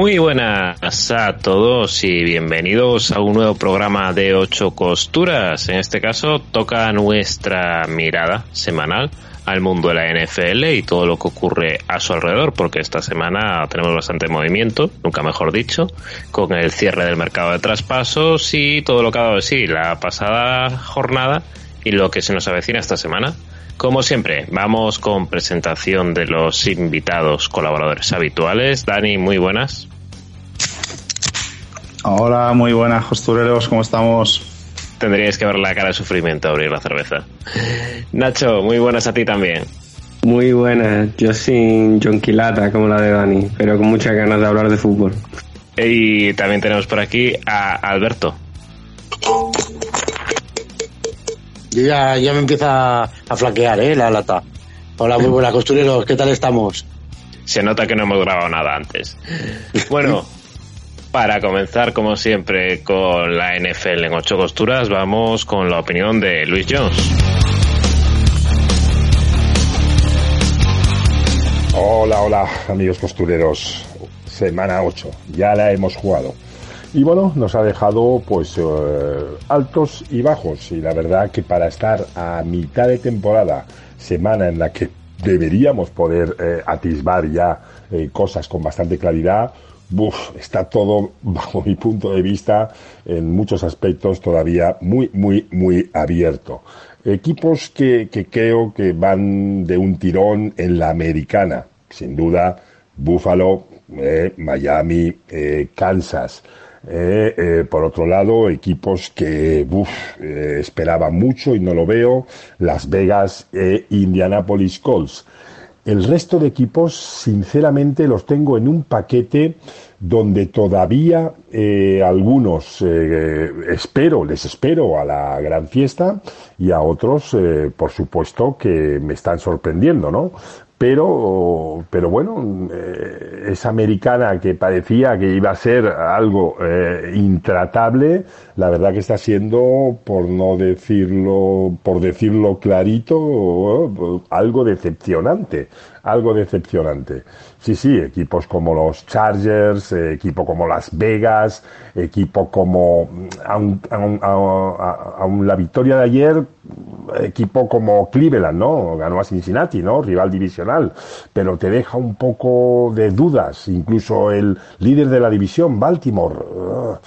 Muy buenas a todos y bienvenidos a un nuevo programa de Ocho Costuras. En este caso toca nuestra mirada semanal al mundo de la NFL y todo lo que ocurre a su alrededor, porque esta semana tenemos bastante movimiento, nunca mejor dicho, con el cierre del mercado de traspasos y todo lo que ha dado de sí la pasada jornada y lo que se nos avecina esta semana. Como siempre, vamos con presentación de los invitados colaboradores habituales. Dani, muy buenas. Hola, muy buenas costureros, ¿cómo estamos? Tendríais que ver la cara de sufrimiento abrir la cerveza. Nacho, muy buenas a ti también. Muy buenas, yo sin jonquilata como la de Dani, pero con muchas ganas de hablar de fútbol. Y también tenemos por aquí a Alberto. Yo ya, ya me empieza a flaquear, ¿eh? La lata. Hola, muy buenas costureros, ¿qué tal estamos? Se nota que no hemos grabado nada antes. Bueno, para comenzar, como siempre, con la NFL en ocho costuras, vamos con la opinión de Luis Jones. Hola, hola, amigos costureros. Semana 8, ya la hemos jugado. Y bueno, nos ha dejado pues eh, altos y bajos. Y la verdad que para estar a mitad de temporada, semana en la que deberíamos poder eh, atisbar ya eh, cosas con bastante claridad, Uf, está todo, bajo mi punto de vista, en muchos aspectos todavía muy, muy, muy abierto. Equipos que, que creo que van de un tirón en la americana. Sin duda, Buffalo, eh, Miami, eh, Kansas. Eh, por otro lado, equipos que uf, esperaba mucho y no lo veo, Las Vegas e Indianapolis Colts. El resto de equipos, sinceramente, los tengo en un paquete donde todavía eh, algunos eh, espero, les espero a la gran fiesta y a otros, eh, por supuesto, que me están sorprendiendo, ¿no? Pero, pero bueno, esa americana que parecía que iba a ser algo eh, intratable, la verdad que está siendo, por no decirlo, por decirlo clarito, algo decepcionante, algo decepcionante. Sí, sí, equipos como los Chargers, eh, equipo como Las Vegas, equipo como, aun, la victoria de ayer, equipo como Cleveland, ¿no? Ganó a Cincinnati, ¿no? Rival divisional, pero te deja un poco de incluso el líder de la división, Baltimore, uh,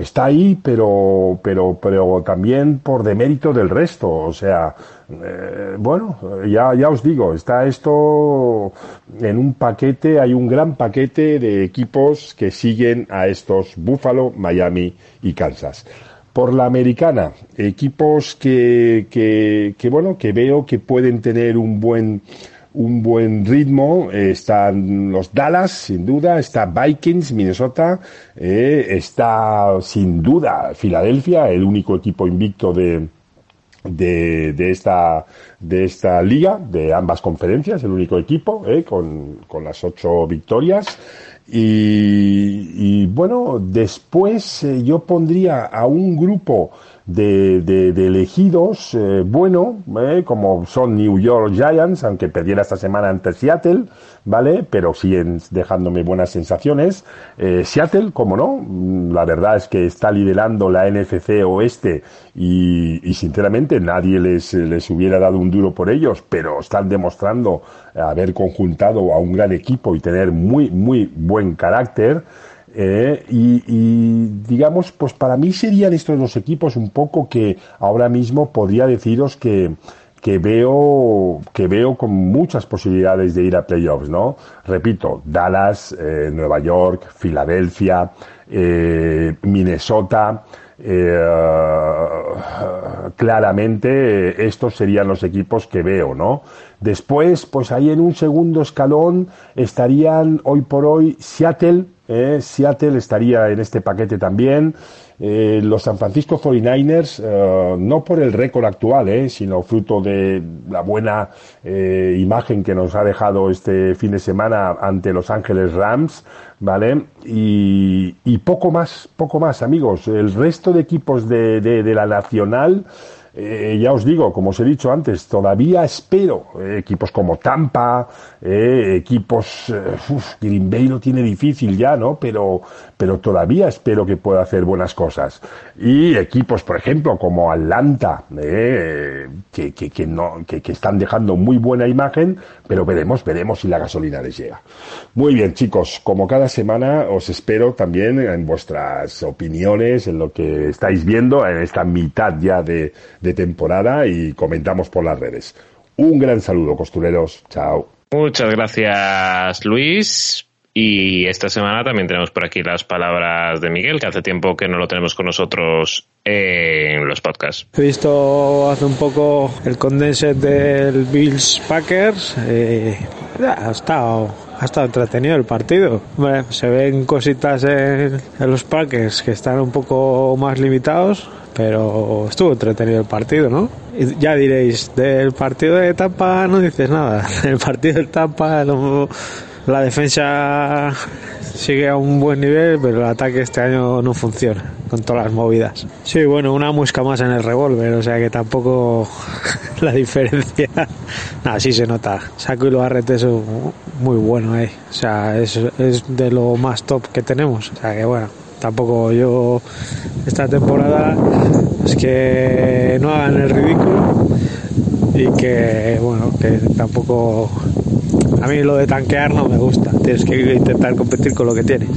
está ahí, pero, pero, pero también por demérito del resto, o sea, eh, bueno, ya, ya os digo, está esto en un paquete, hay un gran paquete de equipos que siguen a estos Buffalo, Miami y Kansas. Por la americana, equipos que, que bueno, que veo que pueden tener un buen, un buen ritmo. Eh, están los Dallas, sin duda, está Vikings, Minnesota, eh, está sin duda Filadelfia, el único equipo invicto de, de, de, esta, de esta liga, de ambas conferencias, el único equipo, eh, con, con las ocho victorias. Y, y bueno, después yo pondría a un grupo de, de, de elegidos, eh, bueno, eh, como son New York Giants, aunque perdiera esta semana ante Seattle, ¿vale? Pero siguen dejándome buenas sensaciones. Eh, Seattle, como no, la verdad es que está liderando la NFC Oeste y, y sinceramente nadie les, les hubiera dado un duro por ellos, pero están demostrando haber conjuntado a un gran equipo y tener muy, muy buen carácter. Eh, y, y, digamos, pues para mí serían estos dos equipos un poco que ahora mismo podría deciros que, que veo, que veo con muchas posibilidades de ir a playoffs, ¿no? Repito, Dallas, eh, Nueva York, Filadelfia, eh, Minnesota, claramente estos serían los equipos que veo, ¿no? Después, pues ahí en un segundo escalón estarían hoy por hoy Seattle, Seattle estaría en este paquete también. Eh, los San Francisco 49ers, eh, no por el récord actual, eh, sino fruto de la buena imagen que nos ha dejado este fin de semana ante Los Ángeles Rams, ¿vale? Y, poco más, poco más, amigos. El resto de equipos de la Nacional, eh, ya os digo, como os he dicho antes, todavía espero eh, equipos como Tampa, eh, equipos, Green Bay lo tiene difícil ya, ¿no? Pero, pero todavía espero que pueda hacer buenas cosas. Y equipos, por ejemplo, como Atlanta, que, que, que, no, que, que están dejando muy buena imagen, pero veremos, veremos si la gasolina les llega. Muy bien, chicos, como cada semana os espero también en vuestras opiniones, en lo que estáis viendo en esta mitad ya de de temporada y comentamos por las redes. Un gran saludo, costureros. Chao. Muchas gracias, Luis. Y esta semana también tenemos por aquí las palabras de Miguel, que hace tiempo que no lo tenemos con nosotros en los podcasts. He visto hace un poco el condensed del Bills Packers. Eh, ha estado ha estado entretenido el partido. se ven cositas en, en, los Packers que están un poco más limitados, pero estuvo entretenido el partido, ¿no? Y ya diréis, del partido de Tampa no dices nada. El partido de Tampa, la defensa sigue a un buen nivel, pero el ataque este año no funciona con todas las movidas. Sí, bueno, una muesca más en el revólver, o sea que tampoco la diferencia. Nada, sí se nota. Saco y lo arretes son muy bueno, eh. O sea, es, es de lo más top que tenemos. O sea que bueno, tampoco yo esta temporada es que no hagan el ridículo y que bueno que tampoco a mí lo de tanquear no me gusta. Tienes que intentar competir con lo que tienes.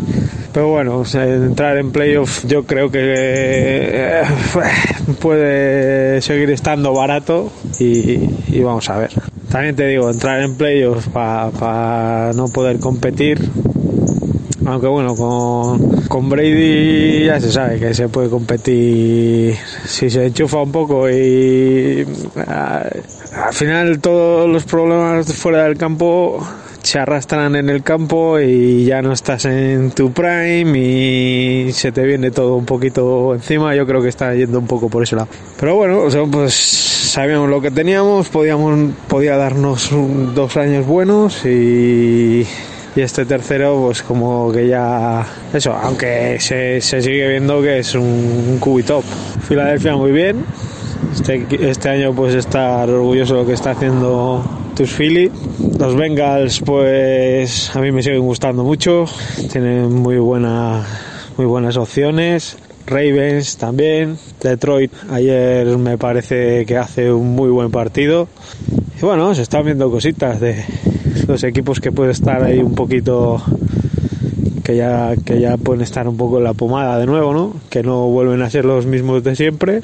Pero bueno entrar en playoff yo creo que eh, puede seguir estando barato y, vamos a ver. También te digo entrar en playoff para no poder competir aunque bueno, con, con Brady ya se sabe que se puede competir. Si se enchufa un poco y al final todos los problemas fuera del campo se arrastran en el campo y ya no estás en tu prime y se te viene todo un poquito encima. Yo creo que está yendo un poco por ese lado. Pero bueno, o sea, pues sabíamos lo que teníamos, podíamos, podía darnos dos años buenos y y este tercero pues como que ya eso aunque se, sigue viendo que es un, cubitop Filadelfia muy bien este, este año pues estar orgulloso de lo que está haciendo tus Philly los Bengals pues a mí me siguen gustando mucho. Tienen muy buena muy buenas opciones. Ravens también, Detroit ayer me parece que hace un muy buen partido. Y bueno, se están viendo cositas de, los equipos que pueden estar ahí un poquito que ya que ya pueden estar un poco en la pomada de nuevo, ¿no? Que no vuelven a ser los mismos de siempre.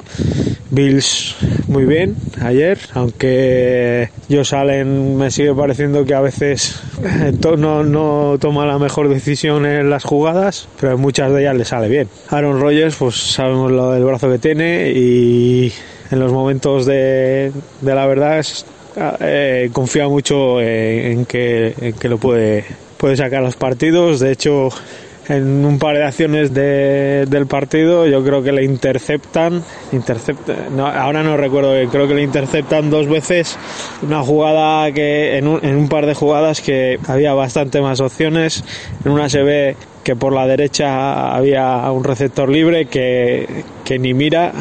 Bills muy bien ayer, aunque yo salen me sigue pareciendo que a veces eh, no, no toma la mejor decisión en las jugadas, pero en muchas de ellas le sale bien. Aaron Rodgers, pues sabemos lo del brazo que tiene y en los momentos de, de la verdad es, eh, confía mucho en, que, en que lo puede, puede sacar los partidos. De hecho, en un par de acciones de, del partido yo creo que le interceptan, no, ahora no recuerdo, creo que le interceptan dos veces. Una jugada que en un, en un par de jugadas que había bastante más opciones, en una se ve que por la derecha había un receptor libre que, que ni mira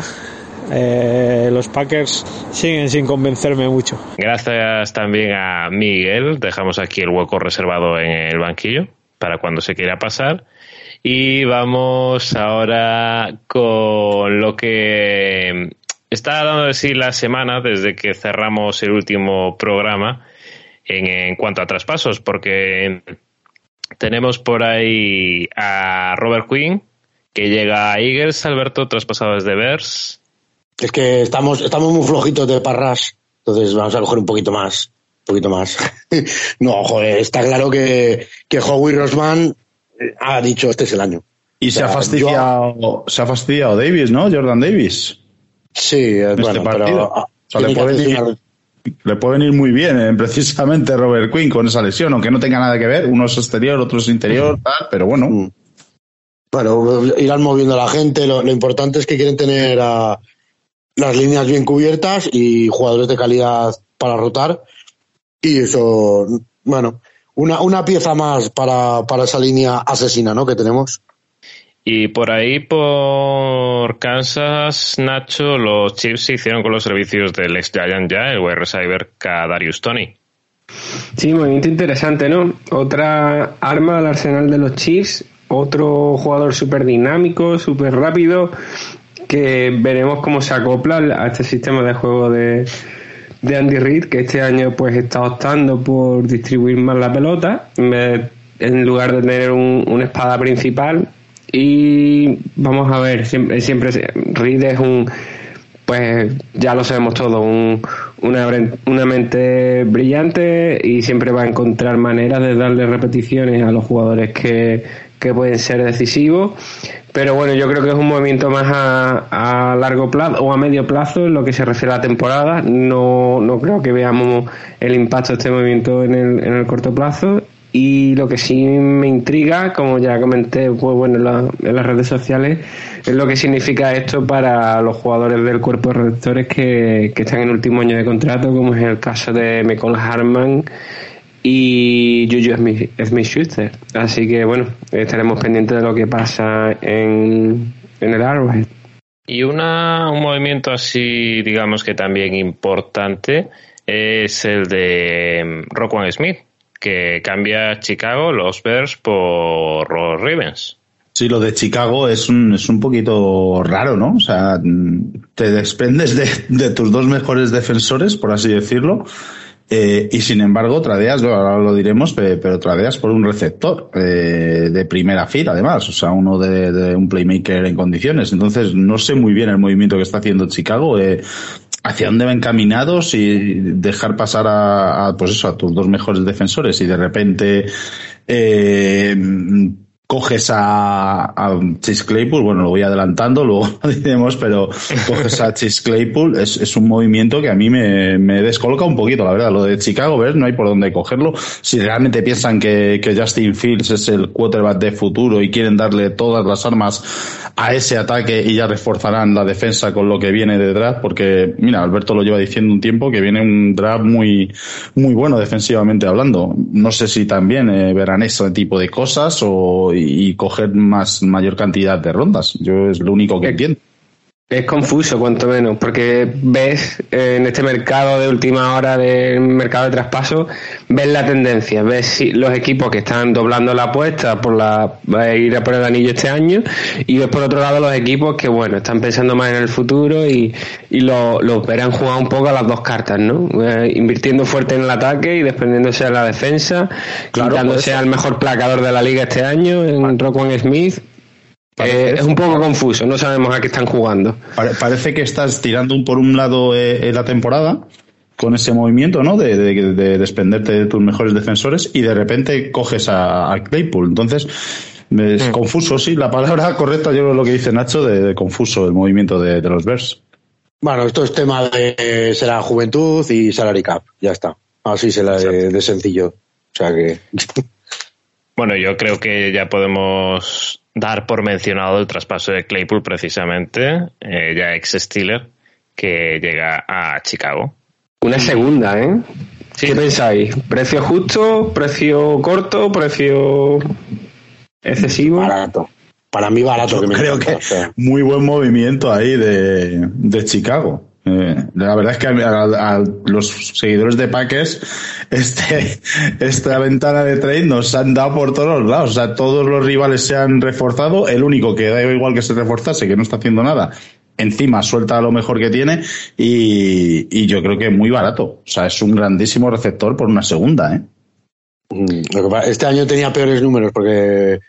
eh, los Packers siguen sin convencerme mucho. Gracias también a Miguel. Dejamos aquí el hueco reservado en el banquillo para cuando se quiera pasar. Y vamos ahora con lo que está dando de sí la semana desde que cerramos el último programa en, cuanto a traspasos, porque tenemos por ahí a Robert Quinn, que llega a Eagles, Alberto, traspasado desde Bears. Es que estamos, estamos muy flojitos de parras, entonces vamos a coger un poquito más. Un poquito más. no, joder, está claro que, que Howie Rosman ha dicho este es el año. Y se, ha fastidiado, se ha fastidiado Davis, ¿no? Jordan Davis. Sí, este bueno, partido. pero, le, puede venir, le puede venir muy bien, eh, precisamente Robert Quinn con esa lesión, aunque no tenga nada que ver. Uno es exterior, otro es interior, tal, pero bueno. Mm. Bueno, irán moviendo a la gente. Lo, lo importante es que quieren tener a las líneas bien cubiertas y jugadores de calidad para rotar. Y eso, bueno, una, una pieza más para, para esa línea asesina, ¿no? Que tenemos. Y por ahí, por Kansas, Nacho, los Chiefs se hicieron con los servicios del ex Giant ya, el wide receiver Darius Tony. Sí, movimiento interesante, ¿no? Otra arma al arsenal de los Chiefs, otro jugador súper dinámico, súper rápido, que veremos cómo se acopla a este sistema de juego de, de Andy Reid, que este año pues está optando por distribuir más la pelota, en lugar de tener un, una espada principal. Y vamos a ver, siempre, siempre Reid es un, pues ya lo sabemos todo, un, una, una mente brillante y siempre va a encontrar maneras de darle repeticiones a los jugadores que, que pueden ser decisivos. Pero bueno, yo creo que es un movimiento más a, a, largo plazo o a medio plazo en lo que se refiere a la temporada. No, no creo que veamos el impacto de este movimiento en el, en el corto plazo. Y lo que sí me intriga, como ya comenté pues bueno, en, la, en, las redes sociales, es lo que significa esto para los jugadores del cuerpo de receptores que, que están en último año de contrato, como es el caso de Michael Harman y Juju Smith, Smith Schuster. Así que bueno, estaremos pendientes de lo que pasa en, en el Arrowhead. Y una, un movimiento así, digamos que también importante, es el de Roquan Smith, que cambia Chicago, los Bears, por los Ravens. Sí, lo de Chicago es un, es un poquito raro, ¿no? O sea, te desprendes de, de tus dos mejores defensores, por así decirlo, eh, y sin embargo, tradeas, ahora lo diremos, pero tradeas por un receptor eh, de primera fila, además, o sea, uno de, un playmaker en condiciones. Entonces, no sé muy bien el movimiento que está haciendo Chicago. Eh, hacia dónde van caminados y dejar pasar a, a, pues eso, a tus dos mejores defensores y de repente eh, coges a, a Claypool, bueno, lo voy adelantando, luego lo diremos, pero coges a Chase Claypool, es, es un movimiento que a mí me, me, descoloca un poquito, la verdad. Lo de Chicago, ¿ves? No hay por dónde cogerlo. Si realmente piensan que, que Justin Fields es el quarterback de futuro y quieren darle todas las armas a ese ataque y ya reforzarán la defensa con lo que viene de draft, porque, mira, Alberto lo lleva diciendo un tiempo que viene un draft muy, muy bueno defensivamente hablando. No sé si también eh, verán ese tipo de cosas o y coger más mayor cantidad de rondas. Yo es lo único que entiendo. Es confuso, cuanto menos, porque ves eh, en este mercado de última hora del mercado de traspaso, ves la tendencia, ves si los equipos que están doblando la apuesta por la ir a por el anillo este año, y ves por otro lado los equipos que, bueno, están pensando más en el futuro y, y los lo verán jugar un poco a las dos cartas, ¿no? Eh, invirtiendo fuerte en el ataque y desprendiéndose de la defensa, claro, quitándose al mejor placador de la liga este año, en Roquan Smith, eh, es un poco confuso, no sabemos a qué están jugando. Parece que estás tirando por un lado eh, la temporada con ese movimiento, ¿no? De, de, de, desprenderte de tus mejores defensores y de repente coges a, a Claypool. Entonces, es mm. confuso, sí. La palabra correcta, yo creo lo que dice Nacho, de, confuso el movimiento de, los Bears. Bueno, esto es tema de será juventud y salary cap. Ya está. Así se la de, de sencillo. O sea que. Bueno, yo creo que ya podemos dar por mencionado el traspaso de Claypool precisamente, eh, ya ex Steeler, que llega a Chicago. Una segunda, ¿eh? Sí. ¿Qué pensáis? ¿Precio justo? ¿Precio corto? ¿Precio excesivo? Barato. Para mí barato. Yo que creo que muy buen movimiento ahí de, de Chicago. Eh, la verdad es que a, los seguidores de Packers este, esta ventana de trade nos han dado por todos los lados. O sea, todos los rivales se han reforzado. El único que da igual que se reforzase, que no está haciendo nada, encima suelta lo mejor que tiene y, y yo creo que muy barato. O sea, es un grandísimo receptor por una segunda. ¿eh? Este año tenía peores números porque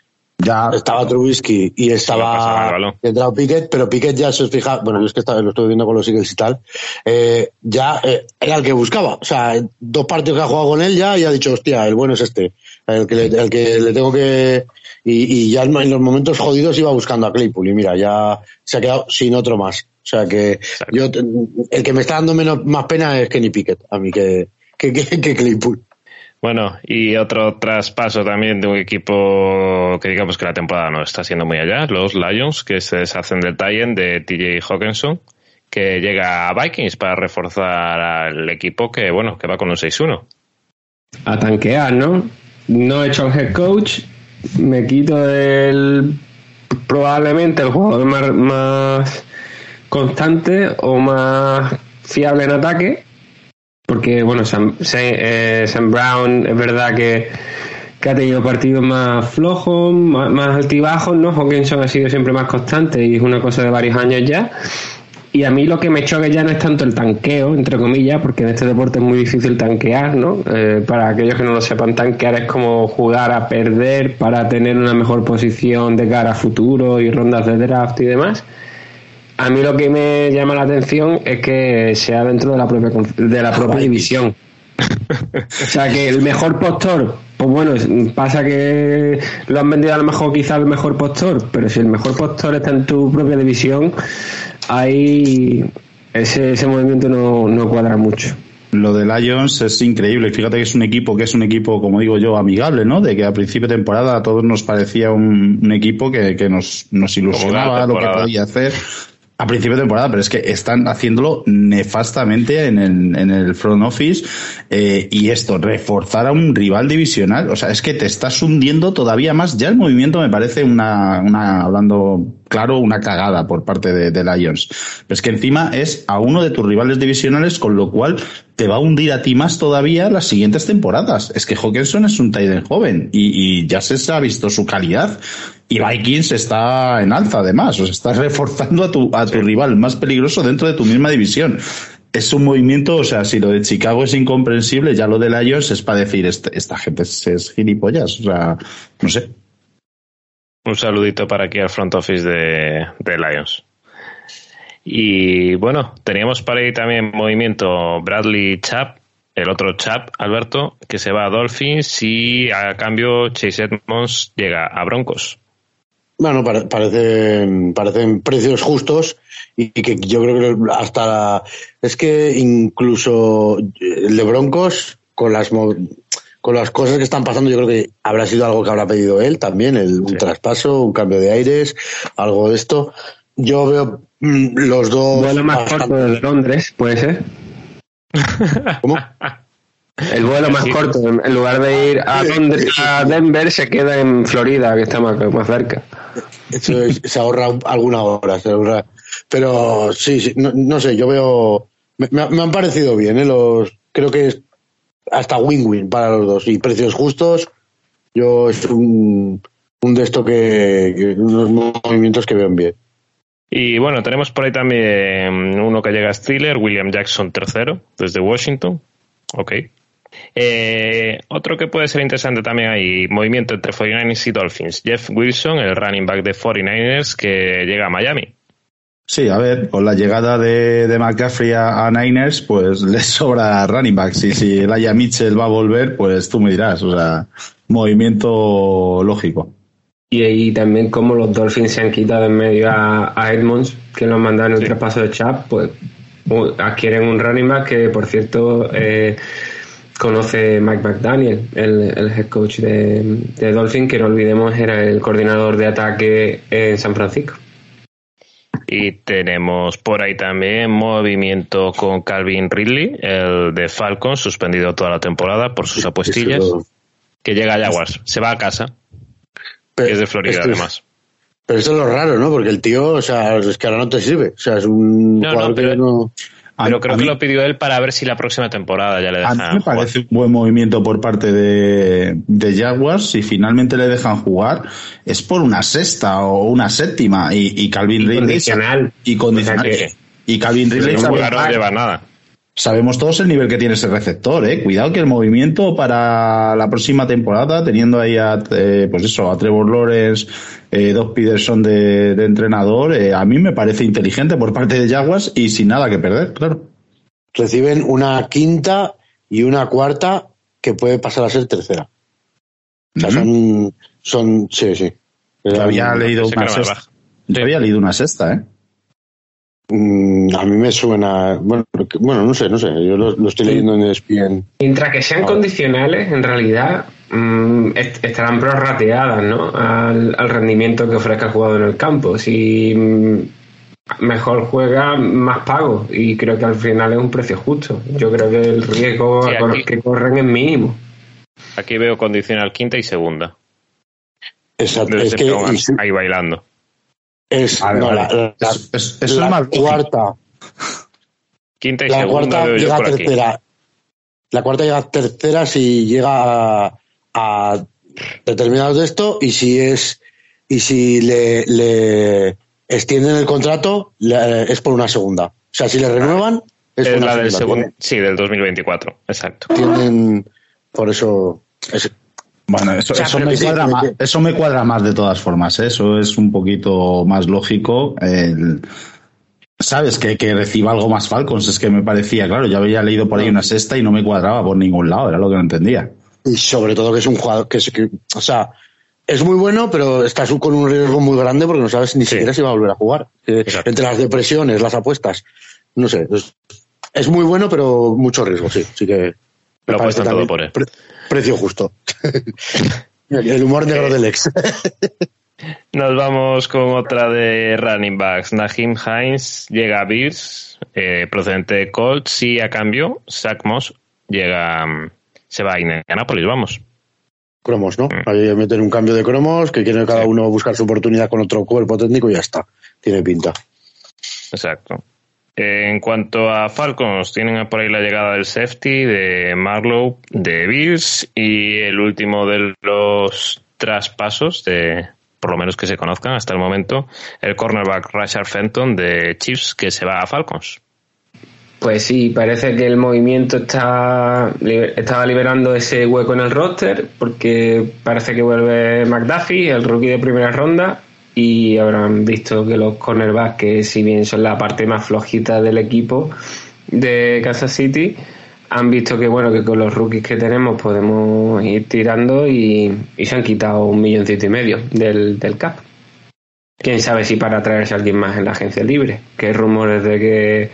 ya estaba Trubisky y estaba entrado Piquet, pero Piquet ya se os fija, bueno, yo es que estaba, lo estoy viendo con los Eagles y tal, eh, ya eh, era el que buscaba. O sea, dos partidos que ha jugado con él ya y ha dicho, hostia, el bueno es este. El que le, el que le tengo que. Y, y ya en los momentos jodidos iba buscando a Claypool. Y mira, ya se ha quedado sin otro más. O sea que yo, el que me está dando menos, más pena es Kenny Pickett, a mí que, que, que, que Claypool. Bueno, y otro traspaso también de un equipo que digamos que la temporada no está siendo muy allá, los Lions, que se deshacen del tie de TJ Hawkinson, que llega a Vikings para reforzar al equipo que, bueno, que va con un 6-1. A tanquear, ¿no? No he hecho el head coach, me quito del probablemente el jugador más constante o más fiable en ataque porque bueno, eh, Sam Brown es verdad que, que, ha tenido partidos más flojos, más, más altibajos, ¿no? Hawkinson ha sido siempre más constante y es una cosa de varios años ya. Y a mí lo que me choca ya no es tanto el tanqueo, entre comillas, porque en este deporte es muy difícil tanquear, ¿no? Eh, para aquellos que no lo sepan, tanquear es como jugar a perder para tener una mejor posición de cara a futuro y rondas de draft y demás. A mí lo que me llama la atención es que sea dentro de la propia, de la propia división. o sea, que el mejor postor, pues bueno, pasa que lo han vendido a lo mejor quizá el mejor postor, pero si el mejor postor está en tu propia división, ahí ese, ese movimiento no, no cuadra mucho lo de Lions es increíble. Fíjate que es un equipo que es un equipo, como digo yo, amigable, ¿no? De que a principio de temporada a todos nos parecía un, un equipo que, que nos, nos ilusionaba lo que podía hacer a principio de temporada, pero es que están haciéndolo nefastamente en el, en el front office eh, y esto, reforzar a un rival divisional, o sea, es que te estás hundiendo todavía más. Ya el movimiento me parece una, una hablando claro, una cagada por parte de, de Lions. Pero es que encima es a uno de tus rivales divisionales, con lo cual te va a hundir a ti más todavía las siguientes temporadas. Es que Hawkinson es un Tiden joven y, y ya se ha visto su calidad. Y Vikings está en alza además, o sea, estás reforzando a tu, a tu rival más peligroso dentro de tu misma división. Es un movimiento, o sea, si lo de Chicago es incomprensible, ya lo de Lions es para decir, este, esta gente es, es gilipollas, o sea, no sé. Un saludito para aquí al front office de, Lions. Y bueno, teníamos para ahí también movimiento Bradley Chap, el otro Chap, Alberto, que se va a Dolphins y a cambio Chase Edmonds llega a Broncos. Bueno, pare, parecen, parecen precios justos y que yo creo que hasta la, es que incluso el de Broncos con las con las cosas que están pasando yo creo que habrá sido algo que habrá pedido él también, el, un sí. traspaso, un cambio de aires, algo de esto. Yo veo mm, los dos. Vuelo más bastante... corto de Londres, puede ser. ¿Cómo? El vuelo más sí. corto, en lugar de ir a, Londres, a Denver, se queda en Florida, que está más, más cerca. Eso es, se ahorra alguna hora, se ahorra. Pero sí, sí no, no, sé, yo veo. Me, me, han parecido bien, ¿eh? Los, creo que es hasta win-win para los dos. Y precios justos, yo es un, un de esto que, unos movimientos que veo bien. Y bueno, tenemos por ahí también uno que llega a Steeler, William Jackson III, desde Washington. Ok. Eh, otro que puede ser interesante también hay movimiento entre 49ers y Dolphins. Jeff Wilson, el running back de 49ers, que llega a Miami. Sí, a ver, con la llegada de, de McCaffrey a, a, Niners, pues les sobra running back. Si, si el Aya Mitchell va a volver, pues tú me dirás. O sea, movimiento lógico. Y ahí también como los Dolphins se han quitado en medio a, a Edmonds, que nos mandaron el sí. traspaso de Chap, pues adquieren un running back que, por cierto, eh, conoce Mike McDaniel, el, el head coach de, de Dolphin, que no olvidemos era el coordinador de ataque en San Francisco. Y tenemos por ahí también movimiento con Calvin Ridley, el de Falcons, suspendido toda la temporada por sus apuestillas, que llega a Jaguars, se va a casa, pero, que es de Florida además. Pero eso es lo raro, ¿no? Porque el tío, o sea, es que ahora no te sirve. O sea, es un no, jugador no, pero, que no... Pero creo que lo pidió él para ver si la próxima temporada ya le dejan A mí me jugar. parece un buen movimiento por parte de, de Jaguars. Si finalmente le dejan jugar, es por una sexta o una séptima. Y, y Calvin y Ridley. Condicional. Y condicional. O sea que, y Calvin Ridley. No no lleva nada. Sabemos todos el nivel que tiene ese receptor, eh. Cuidado que el movimiento para la próxima temporada, teniendo ahí a, eh, pues eso, a Trevor Lawrence, eh, Doc Peterson de, de entrenador, eh, a mí me parece inteligente por parte de Jaguars y sin nada que perder, claro. Reciben una quinta y una cuarta que puede pasar a ser tercera. O sea, son, son, sí, sí. Yo había leído una sexta. Yo había leído una sexta, ¿eh? Mm, a mí me suena, bueno, porque- bueno, no sé, no sé, yo lo, lo estoy leyendo en ESPN. Mientras que sean condicionales, en realidad est- estarán prorrateadas ¿no? al, al rendimiento que ofrezca el jugador en el campo. Si mm, mejor juega, más pago. Y creo que al final es un precio justo. Yo creo que el riesgo Sí, aquí- que corren es mínimo. Aquí veo condicional quinta y segunda. Exacto, es que y ahí bailando. es, Vale, no, vale. la, la- Es- es- eso la lógico. cuarta, Quinta y la segunda cuarta veo yo llega por aquí. tercera. La cuarta llega a tercera si llega a, a determinados de esto y si es y si le, le extienden el contrato le- es por una segunda. O sea, si le renuevan es, Es por una la del segunda. segundo, sí, del 2024, exacto. Tienen por eso es- Bueno, eso, O sea, eso me sí, cuadra más, que- eso me cuadra más de todas formas. ¿eh? Eso es un poquito más lógico. El, ¿Sabes? Que, que reciba algo más Falcons. Es que me parecía, claro, yo había leído por ahí una sexta y no me cuadraba por ningún lado. Era lo que no entendía. Y sobre todo que es un jugador que, es- que- o sea, es muy bueno, pero estás con un riesgo muy grande porque no sabes ni siquiera si va a volver a jugar. Eh, entre las depresiones, las apuestas, no sé, es, es muy bueno, pero mucho riesgo, sí. Así que Lo apuestan todo también por él. pre- precio justo. el humor negro del ex. Nos vamos con otra de running backs. Nahim Hines llega a Bills, eh, procedente de Colts, y a cambio, Zach Moss llega, mm, se va a Indianapolis, vamos. cromos, ¿no? Mm. Ahí meten un cambio de cromos, que quiere cada uno buscar su oportunidad con otro cuerpo técnico y ya está. Tiene pinta. Exacto. En cuanto a Falcons, tienen por ahí la llegada del safety de Marlowe de Bills y el último de los traspasos de por lo menos que se conozcan hasta el momento, el cornerback Rashard Fenton de Chiefs que se va a Falcons. Pues sí, parece que el movimiento está estaba liberando ese hueco en el roster porque parece que vuelve McDuffie, el rookie de primera ronda, y habrán visto que los cornerbacks, que si bien son la parte más flojita del equipo de Kansas City, han visto que bueno que con los rookies que tenemos podemos ir tirando y, y se han quitado un milloncito y medio del, del cap. Quién sabe si para traerse a alguien más en la agencia libre, que hay rumores de que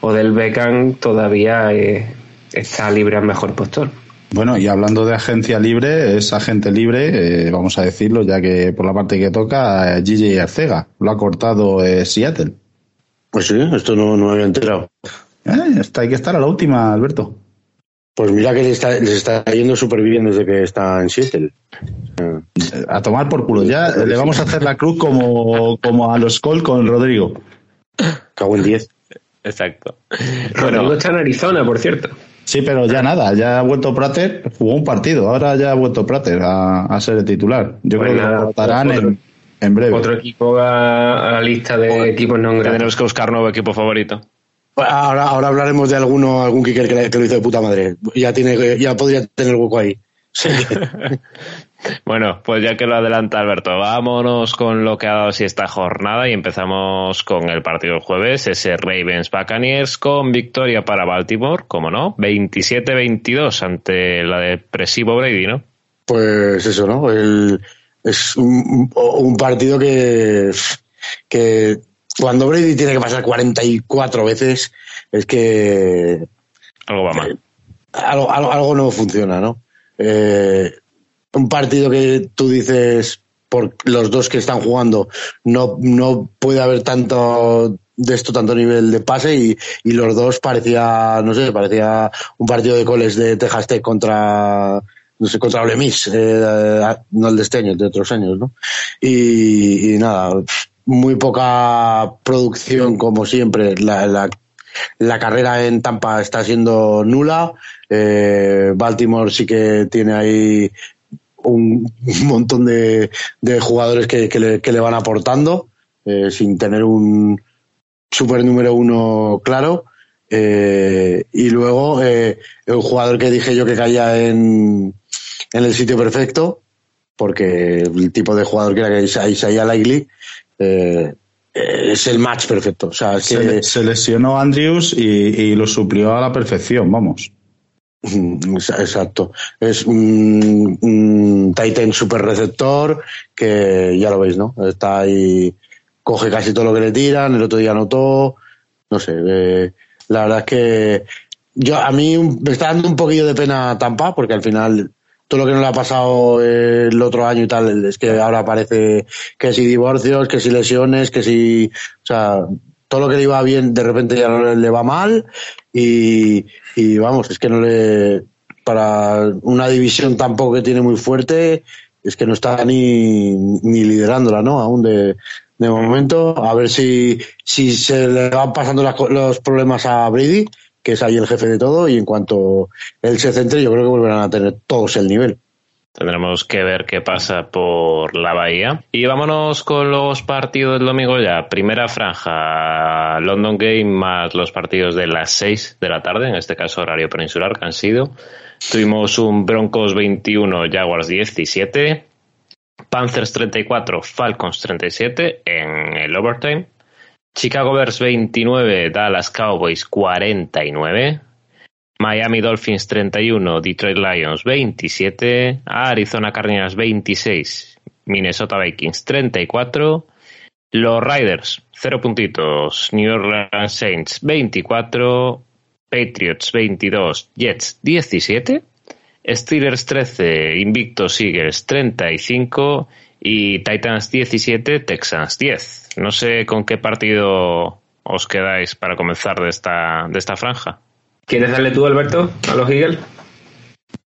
o del Beckham todavía eh, está libre al mejor postor. Bueno, y hablando de agencia libre, es agente libre, eh, vamos a decirlo, ya que por la parte que toca, eh, Gigi Arcega. Lo ha cortado eh, Seattle. Pues sí, esto no, no me había enterado. Eh, esta hay que estar a la última, Alberto. Pues mira que les está, les está yendo súper bien desde que está en Seattle. Eh, A tomar por culo. Ya le vamos a hacer la cruz como, como a los Col con Rodrigo. Cago en 10. Exacto. Rodrigo Bueno, está en Arizona, por cierto. Sí, pero ya nada, ya ha vuelto Prater, jugó un partido, ahora ya ha vuelto Prater a, a ser el titular. Yo Pues creo que lo votarán en, en breve. Otro equipo a, a la lista de equipos no tenemos que buscar nuevo equipo favorito. Ahora, ahora hablaremos de alguno, algún kicker que, que lo hizo de puta madre. Ya tiene, ya podría tener hueco ahí. Sí. Bueno, pues ya que lo adelanta Alberto, vámonos con lo que ha dado así esta jornada y empezamos con el partido del jueves, ese Ravens Buccaneers con victoria para Baltimore, como no, 27-22 ante la depresivo Brady, ¿no? Pues eso, ¿no? El- es un, un partido que, que cuando Brady tiene que pasar 44 veces, es que Algo va mal. algo, algo, algo no funciona, ¿no? Eh, un partido que tú dices, por los dos que están jugando, no, no puede haber tanto de esto, tanto nivel de pase y, y los dos parecía, no sé, parecía un partido de coles de Texas Tech contra, no sé, contra Ole Miss, eh, no el de este año, de otros años, ¿no? Y, y nada, muy poca producción como siempre, la, la la carrera en Tampa está siendo nula. Eh, Baltimore sí que tiene ahí un, montón de, de jugadores que, que le, que van aportando eh, sin tener un super número uno claro. Eh, y luego el jugador que dije yo que caía en, en el sitio perfecto, porque el tipo de jugador que era Isa- Isaiah Likely, es el match perfecto. O sea, es Se, que le- se lesionó Andrews y, y lo suplió a la perfección, vamos. Mm, Exacto. Es un, un Titan super receptor que ya lo veis, ¿no? Está ahí, coge casi todo lo que le tiran, el otro día anotó, no sé, eh, la verdad es que yo a mí me está dando un poquillo de pena Tampa porque al final todo lo que nos ha pasado el otro año y tal es que ahora parece que si divorcios, que si lesiones, que si, o sea, todo lo que le iba bien de repente ya no le, va mal y, y vamos, es que no le, para una división tampoco que tiene muy fuerte, es que no está ni, ni liderándola, ¿no? Aún de, de momento, a ver si, si se le van pasando las los problemas a Brady, que es ahí el jefe de todo, y en cuanto él se centre, yo creo que volverán a tener todos el nivel. Tendremos que ver qué pasa por la bahía. Y vámonos con los partidos del domingo ya. Primera franja, London Game más los partidos de las 6 de la tarde, en este caso horario peninsular que han sido. Tuvimos un Broncos 21, Jaguars 17, Panthers 34, Falcons 37 en el overtime. Chicago Bears 29, Dallas Cowboys 49. Miami Dolphins 31, Detroit Lions 27, Arizona Cardinals 26, Minnesota Vikings 34, los Riders 0 puntitos, New Orleans Saints 24, Patriots 22, Jets 17, Steelers 13, Invictos Eagles 35 y Titans 17, Texans 10. No sé con qué partido os quedáis para comenzar de esta, de esta franja. ¿Quieres darle tú, Alberto, a los Eagles?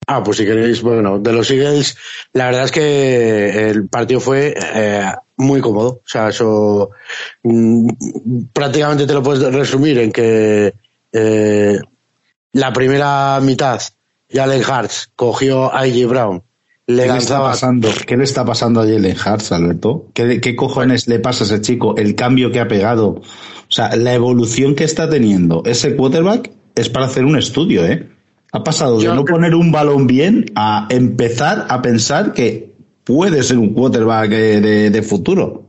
Ah, pues si queréis, bueno, de los Eagles, la verdad es que el partido fue eh, muy cómodo. O sea, eso mm, prácticamente te lo puedes resumir en que eh, la primera mitad, Jalen Hartz cogió a AJ Brown, le ¿Qué le está pasando? ¿Qué le está pasando a Jalen Hurts, Alberto? ¿Qué, qué cojones le pasa a ese chico? El cambio que ha pegado. O sea, la evolución que está teniendo ese quarterback es para hacer un estudio, ¿eh? Ha pasado de Yo no creo- poner un balón bien a empezar a pensar que puede ser un quarterback eh, de, de futuro.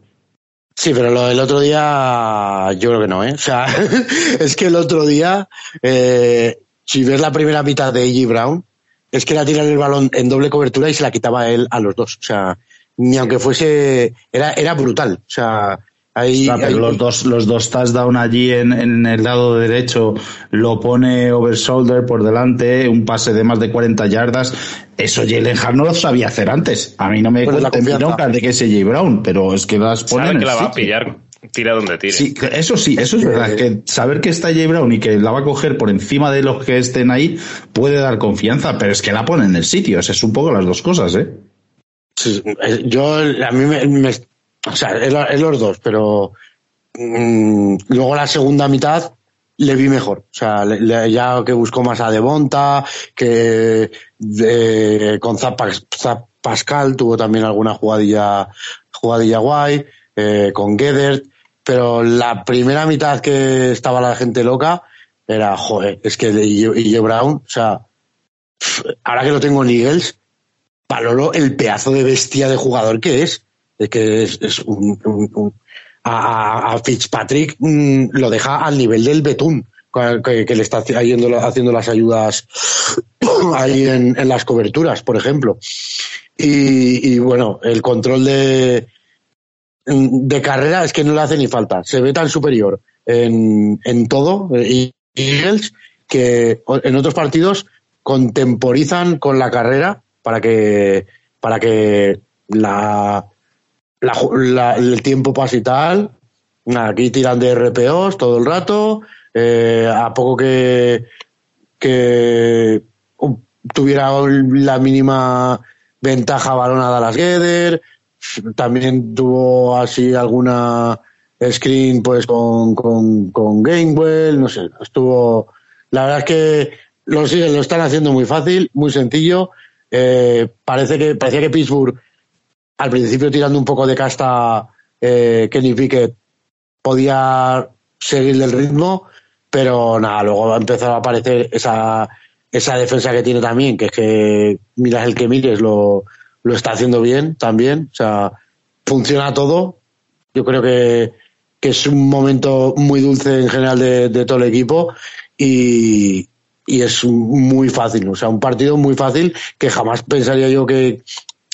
Sí, pero lo del otro día yo creo que no, ¿eh? O sea, es que el otro día, eh, si ves la primera mitad de A.J. Brown, es que era tirar el balón en doble cobertura y se la quitaba a él a los dos. O sea, ni aunque fuese, era, era brutal. O sea, ahí, los dos, los dos touchdown allí en, en el lado derecho lo pone over shoulder por delante, un pase de más de 40 yardas. Eso Jalen Hurts no lo sabía hacer antes. A mí no me Pues pirocas de que es J. Brown, pero es que las pone Sabe en que el la va a pillar, tira donde tire. Sí, eso sí, eso es verdad. Que saber que está J. Brown y que la va a coger por encima de los que estén ahí puede dar confianza, pero es que la pone en el sitio. O sea, es un poco las dos cosas, ¿eh? Sí, eh, yo, a mí me, me- o sea, es, la- es los dos, pero mm, luego la segunda mitad le vi mejor. O sea, le- le- ya que buscó más a Devonta, que eh, con Zap, Pas- Zap Pascal tuvo también alguna jugadilla, jugadilla guay, eh, con Gedert, pero la primera mitad que estaba la gente loca era, joder, es que y Brown, o sea, ahora que lo tengo en Eagles, valoro el pedazo de bestia de jugador que es. Es que es, un, a, Fitzpatrick mm, lo deja al nivel del Betún, que, le está haciendo, haciendo las ayudas ahí en, las coberturas, por ejemplo. Y bueno, el control de, de carrera es que no le hace ni falta. Se ve tan superior en, en todo, eh, Eagles, que en otros partidos contemporizan con la carrera para que, para que la, el tiempo pase y tal. Aquí tiran de RPOs todo el rato. eh, a poco que, que uh, tuviera la mínima ventaja balón a Dallas Gueder. También tuvo así alguna screen pues con, con, con Gainwell, no sé, estuvo... La verdad es que los Eagles lo están haciendo muy fácil, muy sencillo. Eh, parece que parecía que Pittsburgh al principio tirando un poco de casta eh, Kenny Pickett podía seguir el ritmo, pero nada, luego empezó a aparecer esa, esa defensa que tiene también, que es que miras el que mires, lo, lo está haciendo bien también, o sea, funciona todo. Yo creo que, que es un momento muy dulce en general de, de todo el equipo y, y es muy fácil, o sea, un partido muy fácil que jamás pensaría yo que,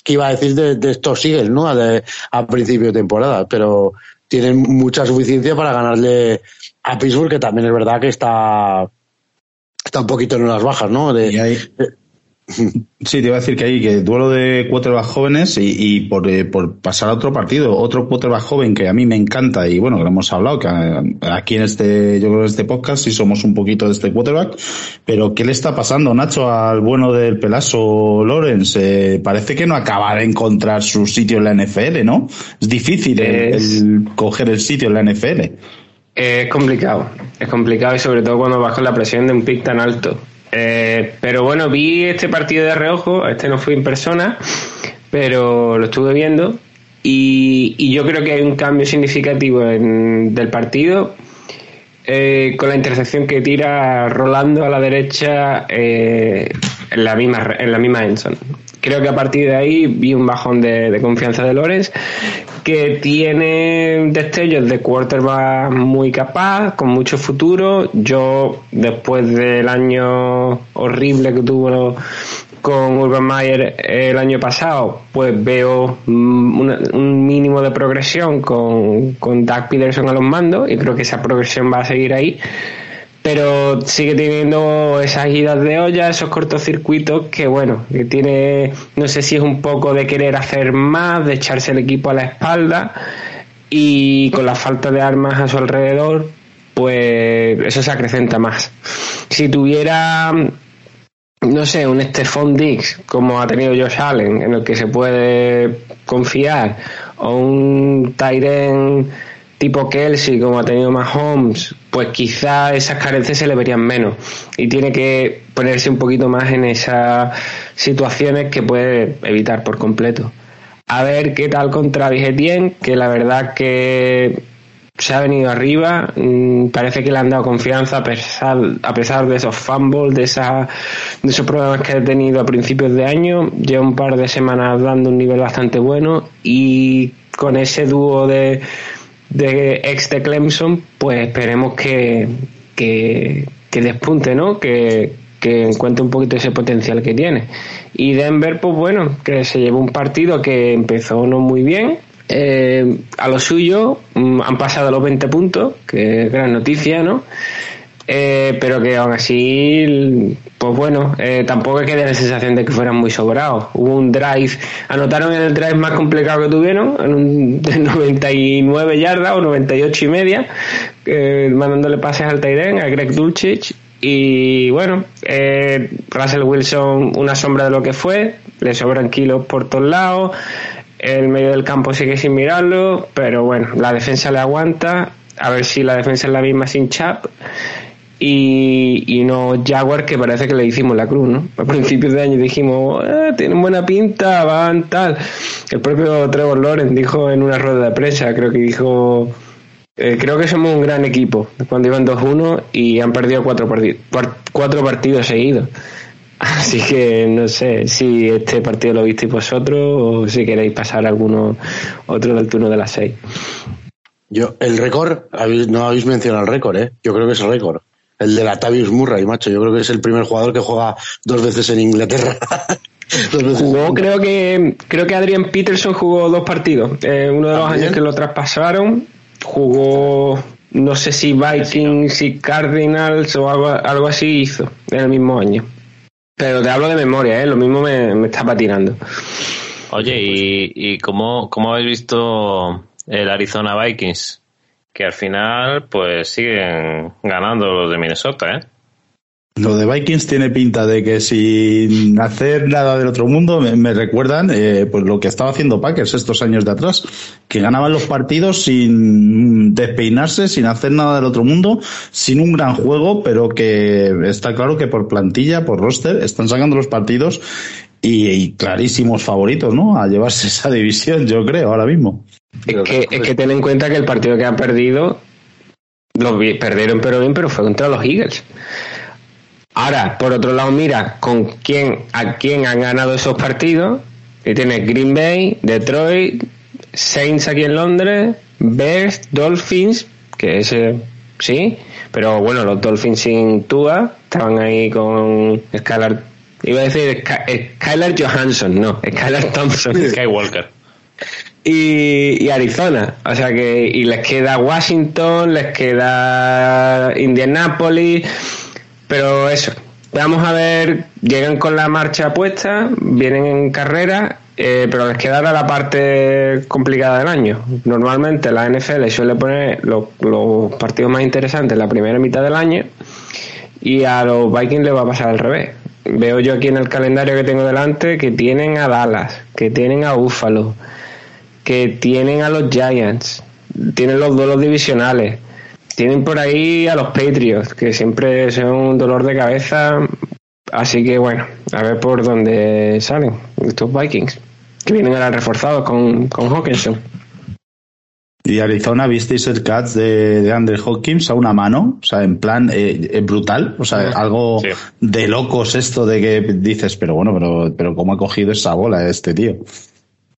que iba a decir de, estos Eagles, ¿no? a principio de temporada, pero tienen mucha suficiencia para ganarle a Pittsburgh, que también es verdad que está, está un poquito en las bajas, ¿no? De, Sí, te iba a decir que hay que duelo de quarterback jóvenes y, por, eh, por, pasar a otro partido, otro quarterback joven que a mí me encanta y bueno, que lo hemos hablado, que eh, aquí en este, yo creo en este podcast sí somos un poquito de este quarterback, pero ¿qué le está pasando, Nacho, al bueno del Pelazo Lorenz? Eh, parece que no acaba de encontrar su sitio en la NFL, ¿no? Es difícil El, coger el sitio en la NFL. Es complicado, es complicado y sobre todo cuando vas con la presión de un pick tan alto. Eh, pero bueno, vi este partido de reojo, este no fue en persona, pero lo estuve viendo y, yo creo que hay un cambio significativo en, del partido eh, con la intercepción que tira Rolando a la derecha eh, en la misma en la misma Enson. Creo que a partir de ahí vi un bajón de, confianza de Lorenz que tiene destellos de quarterback muy capaz, con mucho futuro. Yo, después del año horrible que tuvo con Urban Meyer el año pasado, pues veo mm, un mínimo de progresión con, con Doug Peterson a los mandos y creo que esa progresión va a seguir ahí pero sigue teniendo esas idas de olla, esos cortocircuitos que bueno, que tiene, no sé si es un poco de querer hacer más, de echarse el equipo a la espalda y con la falta de armas a su alrededor, pues eso se acrecenta más. Si tuviera, no sé, un Stephon Dix como ha tenido Josh Allen, en el que se puede confiar, o un Tyren tipo Kelsey, como ha tenido Mahomes, pues quizá esas carencias se le verían menos. Y tiene que ponerse un poquito más en esas situaciones que puede evitar por completo. A ver qué tal contra Vigetien, que la verdad que se ha venido arriba, mm, parece que le han dado confianza a pesar, a pesar de esos fumbles, de esos problemas que ha tenido a principios de año. Lleva un par de semanas dando un nivel bastante bueno y con ese dúo de, de ex de Clemson, pues esperemos que, que, despunte, ¿no? Que, que encuentre un poquito ese potencial que tiene. Y Denver, pues bueno, que se llevó un partido que empezó no muy bien. Eh, a lo suyo mm, han pasado los 20 puntos, que gran noticia, ¿no? Eh, pero que aún así, pues bueno, eh, tampoco que la sensación de que fueran muy sobrados. Hubo un drive, anotaron en el drive más complicado que tuvieron, en un de 99 yardas o 98 y media, eh, mandándole pases al Tyden, a Greg Dulcich. Y bueno, Russell Wilson, una sombra de lo que fue, le sobran kilos por todos lados. El medio del campo sigue sin mirarlo, pero bueno, la defensa le aguanta. A ver si la defensa es la misma sin Chap y, y no Jaguar que parece que le hicimos la cruz, ¿no? A principios de año dijimos, eh, tienen buena pinta, van tal. El propio Trevor Lawrence dijo en una rueda de prensa, creo que dijo, eh, creo que somos un gran equipo, cuando iban 2-1 y han perdido cuatro, partidos cuatro partidos seguidos. Así que no sé si este partido lo visteis vosotros o si queréis pasar alguno otro del turno de las seis. Yo, el récord, no habéis mencionado el récord, ¿eh? Yo creo que es el récord. El de la Tavius Murray, macho. Yo creo que es el primer jugador que juega dos veces en Inglaterra. jugó, creo que creo que Adrian Peterson jugó dos partidos. Eh, uno de los años que lo traspasaron, jugó, no sé si Vikings y Cardinals o algo, así hizo en el mismo año. Pero te hablo de memoria, ¿eh? lo mismo me, me está patinando. Oye, ¿y, y cómo, cómo habéis visto el Arizona Vikings? Que al final pues siguen ganando los de Minnesota, ¿eh? Lo de Vikings tiene pinta de que sin hacer nada del otro mundo me, recuerdan eh, pues lo que estaba haciendo Packers estos años de atrás, que ganaban los partidos sin despeinarse, sin hacer nada del otro mundo, sin un gran juego, pero que está claro que por plantilla, por roster, están sacando los partidos y clarísimos favoritos, ¿no? A llevarse esa división, yo creo, ahora mismo. Es que, es que ten en cuenta que el partido que han perdido, lo perdieron pero bien, pero fue contra los Eagles. Ahora, por otro lado, mira con quién, a quién han ganado esos partidos. Y tienes Green Bay, Detroit, Saints aquí en Londres, Bears, Dolphins, que ese sí, pero bueno, los Dolphins sin Tua estaban ahí con Skylar, iba a decir Skylar Johansson, no, Skylar Thompson. Skywalker. Y, Arizona. O sea que y les queda Washington, les queda Indianapolis, pero eso. Vamos a ver, llegan con la marcha puesta, vienen en carrera, eh, pero les queda la parte complicada del año. Normalmente la NFL suele poner los, los partidos más interesantes en la primera mitad del año y a los Vikings les va a pasar al revés. Veo yo aquí en el calendario que tengo delante que tienen a Dallas, que tienen a Buffalo, que tienen a los Giants, tienen los duelos divisionales, tienen por ahí a los Patriots, que siempre son un dolor de cabeza. Así que bueno, a ver por dónde salen estos Vikings, que vienen ahora reforzados con, con Hawkinson. Y Arizona, ¿visteis el catch de, de Andre Hawkins a una mano? O sea, en plan eh, eh, brutal. O sea, algo Sí. de locos esto de que dices, pero bueno, pero, pero ¿cómo ha cogido esa bola este tío?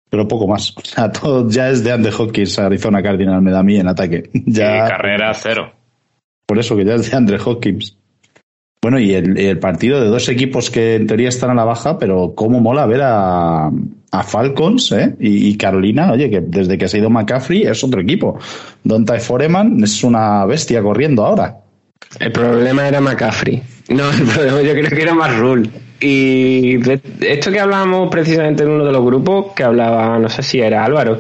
Pero poco más. O sea, todo ya es de Andre Hawkins, Arizona Cardinal, me da a mí en ataque. Ya, Y carrera cero. por eso que ya es de Andre Hawkins. Bueno, y el, el partido de dos equipos que en teoría están a la baja, pero cómo mola ver a, a Falcons ¿eh? y, y Carolina, oye, que desde que se ha ido McCaffrey es otro equipo. Donta Foreman es una bestia corriendo ahora. El problema era McCaffrey. No, el problema yo creo que era más Rule. Y de esto que hablábamos precisamente en uno de los grupos, que hablaba, no sé si era Álvaro,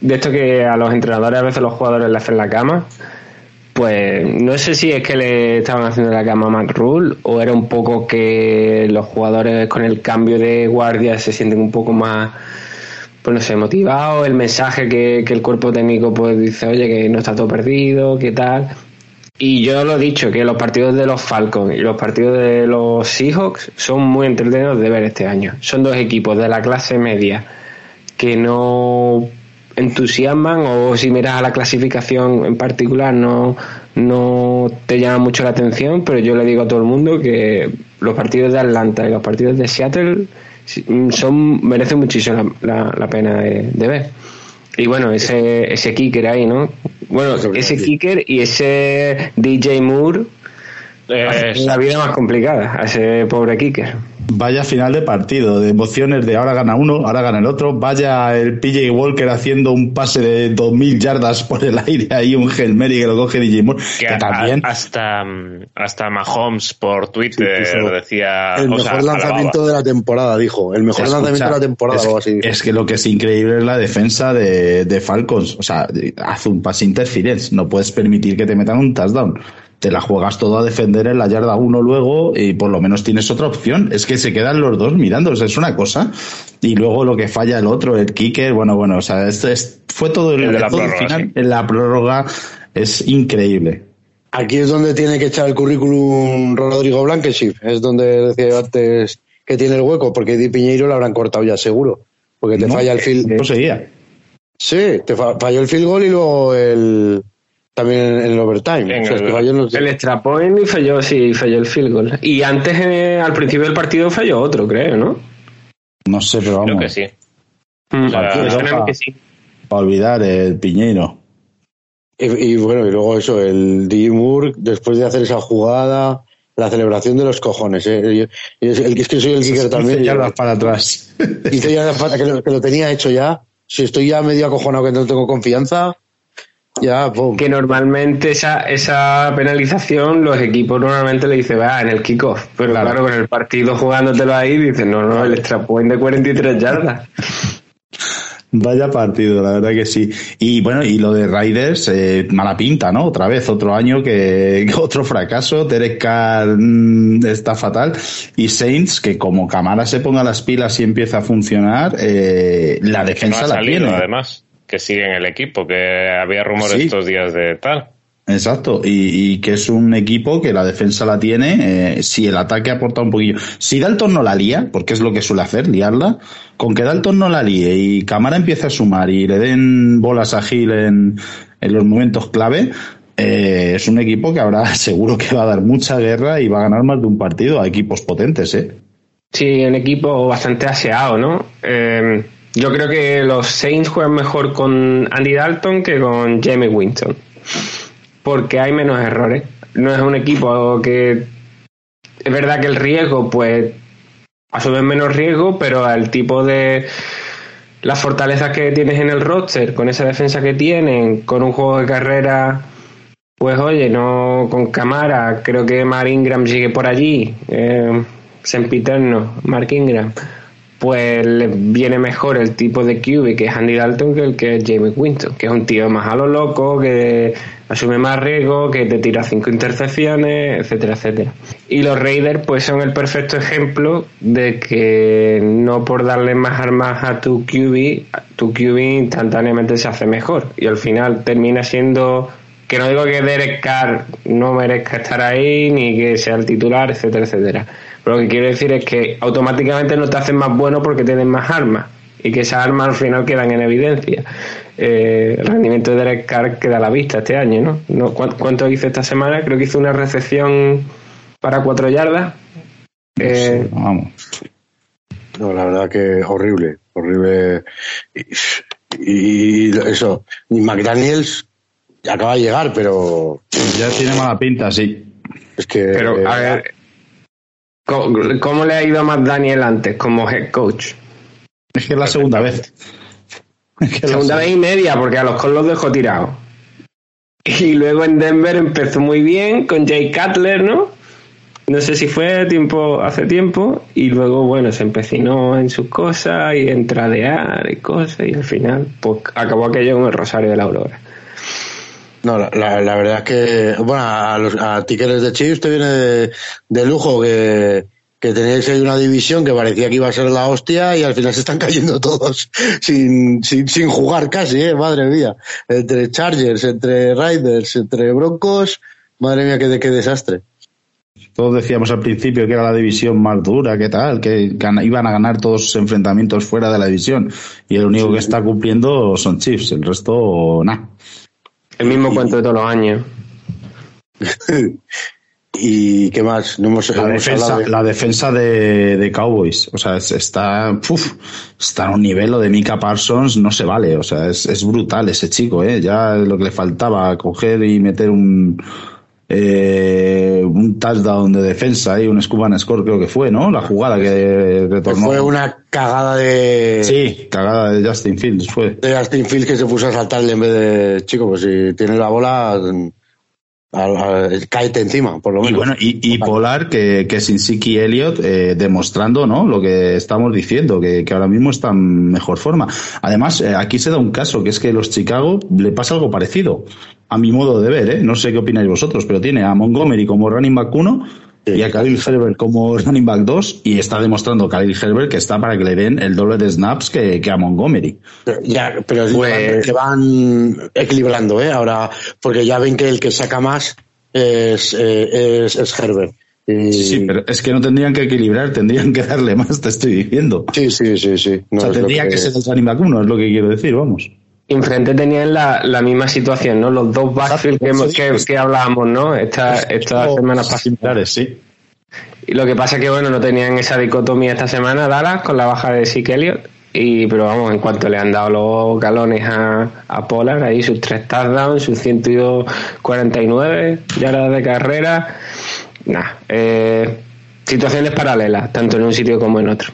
de esto que a los entrenadores a veces los jugadores le hacen la cama, pues no sé si es que le estaban haciendo la cama a Matt Rule o era un poco que los jugadores con el cambio de guardia se sienten un poco más pues no sé, motivados, el mensaje que, que el cuerpo técnico pues dice, oye, que no está todo perdido, qué tal. Y yo lo he dicho, que los partidos de los Falcons y los partidos de los Seahawks son muy entretenidos de ver este año. Son dos equipos de la clase media que no entusiasman o si miras a la clasificación en particular no, no te llama mucho la atención, pero yo le digo a todo el mundo que los partidos de Atlanta y los partidos de Seattle son merecen muchísimo la, la, la pena de, de ver. Y bueno, ese, ese kicker ahí, ¿no? Bueno, ese kicker y ese DJ Moore Eh, hacen la vida más complicada a ese pobre kicker. Vaya final de partido, de emociones de ahora gana uno, ahora gana el otro. Vaya el PJ Walker haciendo un pase de 2000 yardas por el aire ahí, un Hail Mary que lo coge DJ Moore. que Que, a- también. hasta, hasta Mahomes por Twitter Sí, decía. El o mejor sea, lanzamiento de la temporada, dijo. El mejor Escucha, lanzamiento de la temporada, es, o algo así. dijo. es que lo que es increíble es la defensa de, de Falcons. O sea, hace un pase interference. No puedes permitir que te metan un touchdown. Te la juegas todo a defender en la yarda uno luego y por lo menos tienes otra opción. Es que se quedan los dos mirando. O sea, es una cosa. Y luego lo que falla el otro, el kicker. Bueno, bueno, o sea, esto es, fue todo el, El de la todo prórroga, final. sí. En la prórroga es increíble. Aquí es donde tiene que echar el currículum Rodrigo Blanqueship. Es donde decía yo antes que tiene el hueco, porque Di Piñeiro lo habrán cortado ya seguro. Porque te No, falla el field. No seguía. Sí, te fa- falló el field goal y luego el. También en el overtime. En O sea, es el- que falló en los- El extra point y falló, sí, falló el field goal. Y antes, eh, al principio del partido, falló otro, creo, ¿no? No sé, pero Creo vamos. que sí. Mm, sea, Rafa. que sí. Para olvidar el Piñeiro. Y, y bueno, y luego eso, el DJ Moore, después de hacer esa jugada, la celebración de los cojones. ¿eh? Y- y es, el, es que soy el kicker también. 15 y- yardas para atrás. 15 yardas para- que, lo, que lo tenía hecho ya. Si estoy ya medio acojonado que no tengo confianza, ya, pum. Que normalmente esa, esa penalización los equipos normalmente le dicen, va, en el kickoff. Pero Claro. claro, con el partido jugándotelo ahí, dicen, no, no, el extra point de 43 yardas. Vaya partido, la verdad que sí. Y bueno, y lo de Riders, eh, mala pinta, ¿no? Otra vez, otro año que, otro fracaso. Derek Carr mm, está fatal. Y Saints, que como Camara se ponga las pilas y empieza a funcionar, eh, la Que no defensa ha la salido, tiene. además. Que sigue en el equipo, que había rumores Sí. estos días de tal. Exacto, y, y que es un equipo que la defensa la tiene, eh, si el ataque aporta un poquillo. Si Dalton no la lía, porque es lo que suele hacer, liarla, con que Dalton no la líe y Camara empiece a sumar y le den bolas a Gil en, en los momentos clave, eh, es un equipo que habrá seguro que va a dar mucha guerra y va a ganar más de un partido a equipos potentes, ¿eh? Sí, un equipo bastante aseado, ¿no? Eh, yo creo que los Saints juegan mejor con Andy Dalton que con Jamie Winston. porque hay menos errores. No es un equipo que es verdad que el riesgo, pues, asume menos riesgo, pero el tipo de las fortalezas que tienes en el roster, con esa defensa que tienen, con un juego de carrera, pues oye, no con Camara, creo que Mark Ingram sigue por allí, eh, sempiterno, Mark Ingram, pues le viene mejor el tipo de QB que es Andy Dalton que el que es Jamie Winston, que es un tío más a lo loco, que asume más riesgo, que te tira cinco intercepciones, etcétera, etcétera. Y los Raiders pues son el perfecto ejemplo de que no por darle más armas a tu QB, tu QB instantáneamente se hace mejor y al final termina siendo que no digo que Derek Carr no merezca estar ahí ni que sea el titular, etcétera, etcétera. Pero lo que quiero decir es que automáticamente no te hacen más bueno porque tienes más armas y que esas armas al final quedan en evidencia. Eh, el rendimiento de Derek Carr queda a la vista este año, ¿no? no ¿Cuánto hizo esta semana? Creo que hizo una recepción para cuatro yardas. Eh, vamos. No, la verdad que horrible, horrible. Y, eso, ni McDaniels acaba de llegar, pero. Ya tiene mala pinta, sí. Es que. Pero, a ver. ¿Cómo, le ha ido a McDaniel antes como head coach? Es que es la segunda vez. segunda vez y media, porque a los Colts los dejó tirados. Y luego en Denver empezó muy bien con Jay Cutler, ¿no? No sé si fue tiempo hace tiempo. Y luego, bueno, se empecinó en sus cosas y en tradear y cosas. Y al final, pues acabó aquello con el Rosario de la Aurora. No, la, la, verdad es que, bueno, a, los, a de Chiefs te viene de lujo que que tenéis ahí una división que parecía que iba a ser la hostia y al final se están cayendo todos sin, sin, sin jugar casi, ¿eh? madre mía. Entre Chargers, entre Riders, entre Broncos, madre mía, qué, qué desastre. Todos decíamos al principio que era la división más dura, que tal, que iban a ganar todos sus enfrentamientos fuera de la división. Y el único que está cumpliendo son Chiefs, el resto, nada. El mismo cuento de todos los años. ¿Y qué más? No hemos, la, defensa, de... la defensa de, Cowboys, o sea, está, está a un nivel, lo de Mika Parsons no se vale, o sea, es, brutal ese chico, ¿eh? Ya lo que le faltaba, coger y meter un, eh, un touchdown de defensa y un Scuban Score creo que fue, ¿no? La jugada que retornó. Fue una cagada de... Sí, cagada de Justin Fields fue. De Justin Fields que se puso a saltarle en vez de, chico, pues si tiene la bola al, caete encima, por lo menos. Y bueno, y, Polar, que, que sin Siki Elliott, eh, demostrando ¿no? lo que estamos diciendo, que, ahora mismo está en mejor forma. Además, eh, aquí se da un caso, que es que los Chicago le pasa algo parecido, a mi modo de ver, ¿eh? no sé qué opináis vosotros, pero tiene a Montgomery como running back 1 y a Khalil Herbert como running back 2 y está demostrando Khalil Herbert que está para que le den el doble de snaps que, a Montgomery. Pero, ya, pero pues, que van equilibrando, ¿eh? Ahora, porque ya ven que el que saca más es, eh, es, Herbert. Sí, pero es que no tendrían que equilibrar, tendrían que darle más, te estoy diciendo. Sí, sí, sí, sí. o sea, tendría que... ser el running back 1, es lo que quiero decir, vamos enfrente tenían la, la misma situación, ¿no? Los dos backfield que, que, hablábamos, ¿no? Esta, estas semanas pasadas. sí. Y lo que pasa es que, bueno, no tenían esa dicotomía esta semana, Dallas, con la baja de Sick Y, pero vamos, en cuanto le han dado los galones a, a Polar, ahí sus tres touchdowns, sus 149 yardas de carrera, nada, eh, situaciones paralelas, tanto en un sitio como en otro.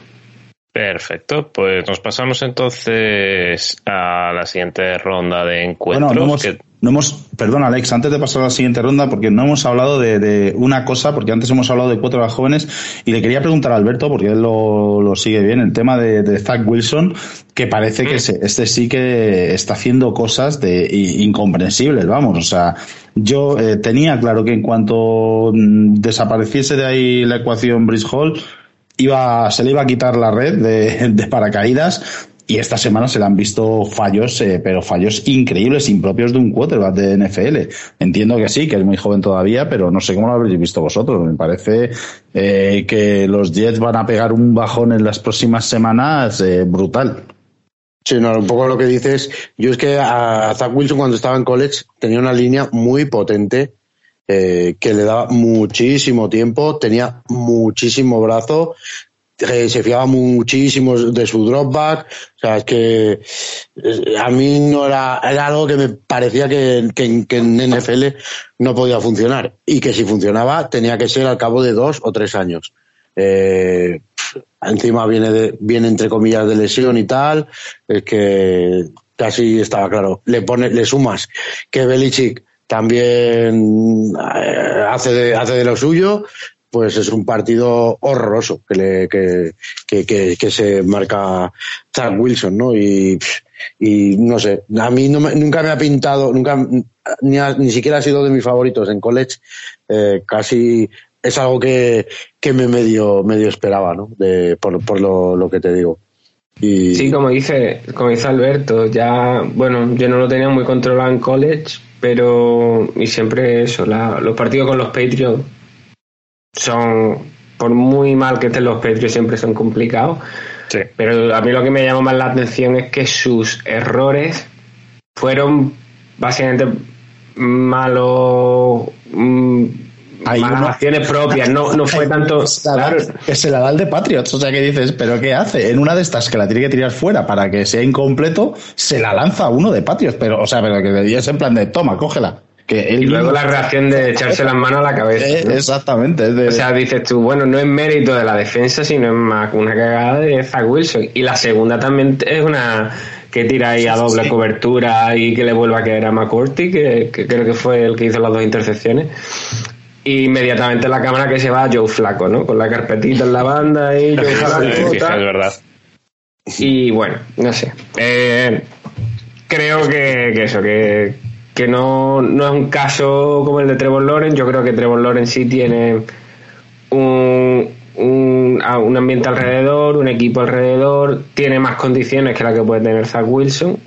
Perfecto, pues nos pasamos entonces a la siguiente ronda de encuentros. Bueno, no hemos, no hemos, perdón Alex, antes de pasar a la siguiente ronda, porque no hemos hablado de, una cosa, porque antes hemos hablado de cuatro de las jóvenes, y le quería preguntar a Alberto, porque él lo, sigue bien, el tema de, de Zach Wilson, que parece que mm. este sí que está haciendo cosas de incomprensibles, vamos, o sea, yo eh, tenía claro que en cuanto mm, desapareciese de ahí la ecuación Bridge Hall, iba, se le iba a quitar la red de, paracaídas y esta semana se le han visto fallos, eh, pero fallos increíbles, impropios de un quarterback de NFL. Entiendo que sí, que es muy joven todavía, pero no sé cómo lo habréis visto vosotros. Me parece eh, que los Jets van a pegar un bajón en las próximas semanas eh, brutal. Sí, no, un poco lo que dices. Yo es que a Zach Wilson cuando estaba en college tenía una línea muy potente eh, que le daba muchísimo tiempo, tenía muchísimo brazo, eh, se fiaba muchísimo de su dropback. O sea, es que eh, a mí no era, algo que me parecía que, en NFL no podía funcionar. Y que si funcionaba tenía que ser al cabo de dos o tres años. Encima viene, de, viene entre comillas de lesión y tal, es que casi estaba claro. Le pone, le sumas que Belichick también eh, hace de, hace de lo suyo, pues es un partido horroroso que, le, que, que, que, se marca Zach Wilson, ¿no? Y, y no sé, a mí no me, nunca me ha pintado, nunca, ni, ha- ni siquiera ha sido de mis favoritos en college, eh, casi es algo que, que me medio, medio esperaba, ¿no? De, por, por lo, lo que te digo. Y, Sí, como dice, como dice Alberto, ya, bueno, yo no lo tenía muy controlado en college, pero, y siempre eso, la- los partidos con los Patriots son, por muy mal que estén los Patriots, siempre son complicados. Sí. Pero a mí lo que me llama más la atención es que sus errores fueron básicamente malos, mm, Hay malas uno- acciones propias, no, no fue tanto... Claro, que se la da el de Patriots. O sea, que dices, ¿pero qué hace? En una de estas que la tiene que tirar fuera para que sea incompleto, se la lanza uno de Patriots. Pero, o sea, pero que es en plan de, toma, cógela. Que él y luego la reacción de echarse las manos a la cabeza. Eh, ¿no? exactamente. de- O sea, dices tú, bueno, no es mérito de la defensa, sino es más una cagada de Zach Wilson. Y la segunda también es una que tira ahí a doble cobertura y que le vuelva a caer a McCourty, que, que creo que fue el que hizo las dos intercepciones. Y inmediatamente la cámara que se va a Joe Flaco, ¿no? Con la carpetita en la banda y Joe Flaco. Tal. es verdad. Y bueno, no sé. Eh, creo que, que eso, que, que no, no es un caso como el de Trevor Lawrence. Yo creo que Trevor Lawrence sí tiene un, un, un ambiente alrededor, un equipo alrededor, tiene más condiciones que la que puede tener Zach Wilson.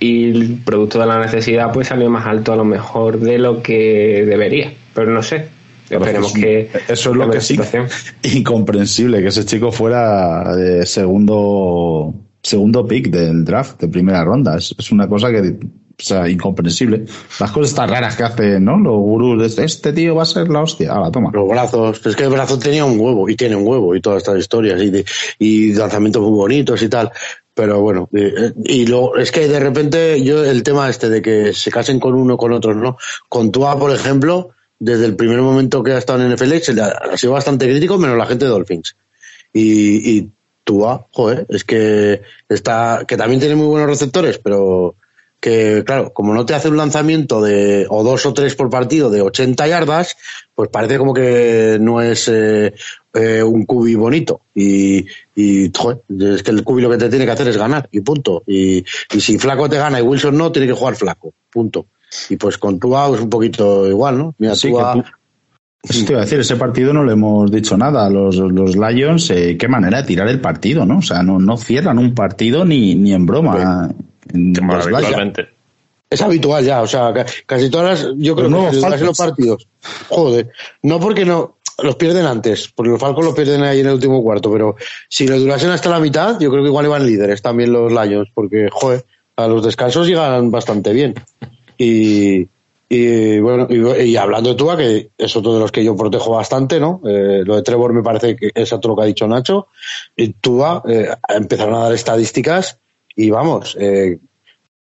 Y el producto de la necesidad pues salió más alto a lo mejor de lo que debería. Pero no sé. Esperemos que Eso es lo que sí. Incomprensible que ese chico fuera de segundo segundo pick del draft de primera ronda. Es, es una cosa que, o sea, incomprensible. Las cosas tan raras que hacen, ¿no? Los gurús. de, Este tío va a ser la hostia. Ahora, toma. Los brazos, es que el brazo tenía un huevo y tiene un huevo y todas estas historias y, de, y lanzamientos muy bonitos y tal. Pero bueno, eh, y luego es que de repente yo el tema este de que se casen con uno con otros, ¿no? Con Tua, por ejemplo, desde el primer momento que ha estado en NFL ha, sido bastante crítico, menos la gente de Dolphins. Y, y Tua, joder, es que está, que también tiene muy buenos receptores, pero que claro, como no te hace un lanzamiento de o dos o tres por partido de 80 yardas, pues parece como que no es eh, eh, un cubi bonito. Y, y es que el cubi lo que te tiene que hacer es ganar, y punto. Y, y si Flaco te gana y Wilson no, tiene que jugar Flaco, punto. Y pues con Tua es un poquito igual, ¿no? Mira, Sí, Tua- que tú- Eso te iba a decir, ese partido no le hemos dicho nada. Los, los Lions, eh, qué manera de tirar el partido, ¿no? O sea, no, no cierran un partido ni, ni en broma. En habitualmente. Es habitual ya, o sea, ca- casi todas las, yo creo Los que casi los Falcons. partidos. Joder, no porque no, los pierden antes, porque los Falcons los pierden ahí en el último cuarto, pero si los durasen hasta la mitad, yo creo que igual iban líderes también los Lions, porque, joder, a los descansos llegan bastante bien. Y, bueno, y, hablando de Tua, que es otro de los que yo protejo bastante, ¿no? Eh, lo de Trevor me parece que es otro lo que ha dicho Nacho. Y Tua eh, empezaron a dar estadísticas y vamos, eh,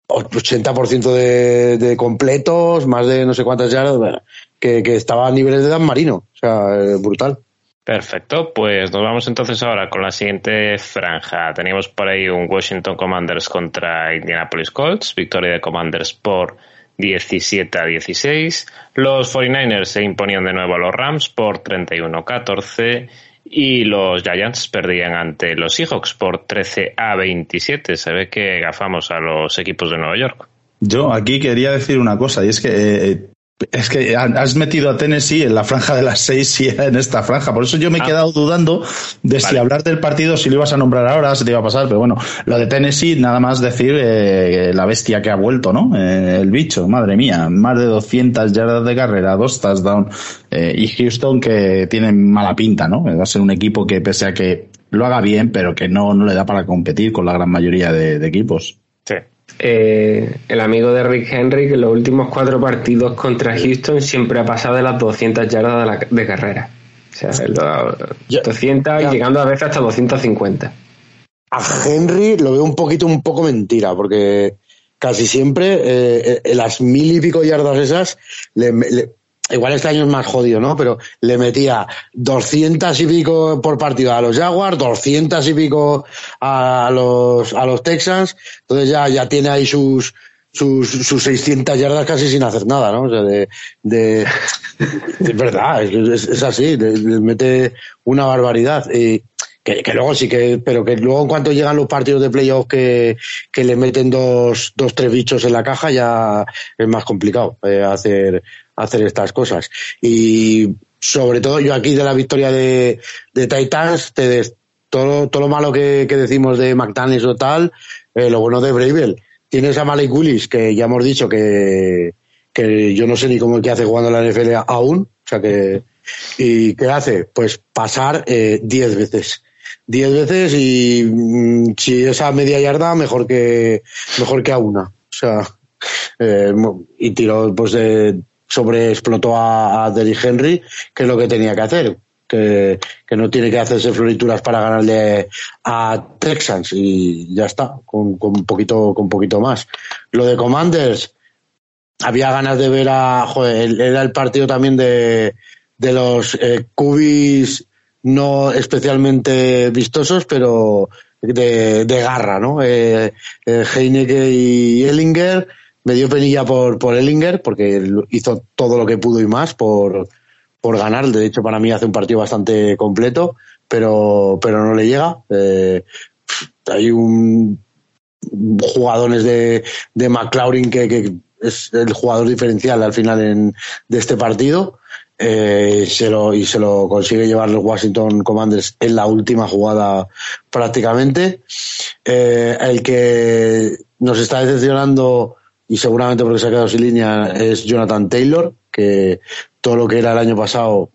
80% de, de completos, más de no sé cuántas yardas, que, estaba a niveles de Dan Marino. O sea, eh, brutal. Perfecto, pues nos vamos entonces ahora con la siguiente franja. Teníamos por ahí un Washington Commanders contra Indianapolis Colts, victoria de Commanders por 17 a 16. Los 49ers se imponían de nuevo a los Rams por 31-14 y los Giants perdían ante los Seahawks por 13 a 27. Se ve que gafamos a los equipos de Nueva York. Yo aquí quería decir una cosa, y es que eh, es que has metido a Tennessee en la franja de las seis y en esta franja. Por eso yo me he Ah. quedado dudando de si hablar del partido, si lo ibas a nombrar ahora, si te iba a pasar. Pero bueno, lo de Tennessee, nada más decir eh, la bestia que ha vuelto, ¿no? Eh, el bicho, madre mía, más de 200 yardas de carrera, dos touchdowns. Eh, y Houston que tiene mala pinta, ¿no? Va a ser un equipo que pese a que lo haga bien, pero que no, no le da para competir con la gran mayoría de, de equipos. Sí. Eh, el amigo de Rick Henry que en los últimos cuatro partidos contra Houston siempre ha pasado de las 200 yardas de, la- de carrera. O sea, 200 y llegando a veces hasta 250. A Henry lo veo un poquito, un poco mentira, porque casi siempre eh, eh, las mil y pico yardas esas, igual este año es más jodido, ¿no? Pero le metía 200 y pico por partido a los Jaguars, 200 y pico a los, a los Texans, entonces ya, ya tiene ahí sus, sus, sus 600 yardas casi sin hacer nada, ¿no? O sea, de, de, verdad, es, es así, le, mete una barbaridad. Y, que, que, luego sí que, pero que luego en cuanto llegan los partidos de playoff que, que le meten dos, dos, tres bichos en la caja, ya es más complicado eh, hacer, hacer estas cosas. Y sobre todo yo aquí de la victoria de, de Titans, te todo, todo lo malo que, que decimos de McDaniels o tal, eh, lo bueno de Bravel. Tienes a Malik Willis, que ya hemos dicho que, que yo no sé ni cómo que hace jugando la NFL aún, o sea que, ¿y qué hace? Pues pasar eh, diez veces. Diez veces y mm, si es a media yarda, mejor que, mejor que a una. O sea, eh, y tiró, pues, de, sobre explotó a, a Derrick Henry, que es lo que tenía que hacer. Que, que, no tiene que hacerse florituras para ganarle a Texans y ya está, con, con un poquito, con poquito más. Lo de Commanders, había ganas de ver a, joder, era el partido también de, de los eh, cubis no especialmente vistosos, pero de, de garra, ¿no? Eh, eh, Heineke y Ellinger, me dio penilla por, por Ellinger, porque hizo todo lo que pudo y más por, por ganar. De hecho, para mí hace un partido bastante completo, pero, pero no le llega. Eh, hay un jugadores de, de McLaurin que, que es el jugador diferencial al final en, de este partido. Eh, se lo, y se lo consigue llevar los Washington Commanders en la última jugada prácticamente. Eh, el que nos está decepcionando y seguramente porque se ha quedado sin línea es Jonathan Taylor, que todo lo que era el año pasado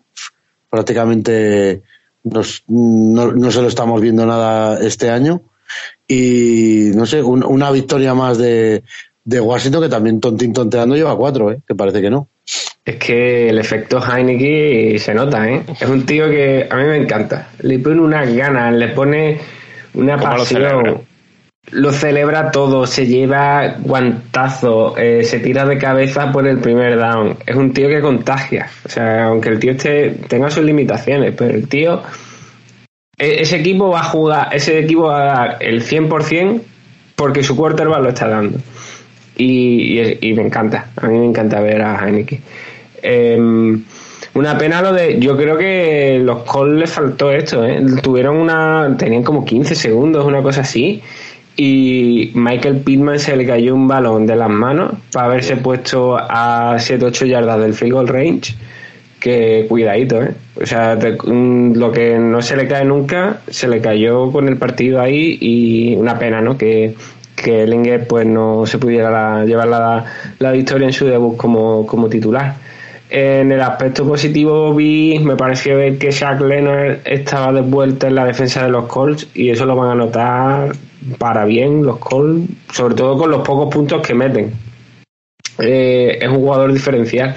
prácticamente nos, no, no se lo estamos viendo nada este año. Y no sé, un, una victoria más de, de Washington que también tontín tonteando lleva cuatro, ¿eh? que parece que no. Es que el efecto Heineken se nota, ¿eh? Es un tío que a mí me encanta. Le pone unas ganas, le pone una pasión. Lo celebra? todo, se lleva guantazo, eh, se tira de cabeza por el primer down. Es un tío que contagia. O sea, aunque el tío esté, tenga sus limitaciones, pero el tío. E, ese equipo va a jugar, ese equipo va a dar el 100% porque su quarterback lo está dando y, y, me encanta, a mí me encanta ver a Heineken. Eh, una pena lo de. Yo creo que los Colts les faltó esto, ¿eh? Tuvieron una. Tenían como 15 segundos, una cosa así. Y Michael Pittman se le cayó un balón de las manos para haberse puesto a 7-8 yardas del field goal range. Que cuidadito, ¿eh? O sea, te, lo que no se le cae nunca, se le cayó con el partido ahí y una pena, ¿no? Que, que Ellinger pues no se pudiera llevar la, la, victoria en su debut como, como titular. En el aspecto positivo vi, me pareció ver que Shaq Leonard estaba de vuelta en la defensa de los Colts y eso lo van a notar para bien los Colts, sobre todo con los pocos puntos que meten. Eh, es un jugador diferencial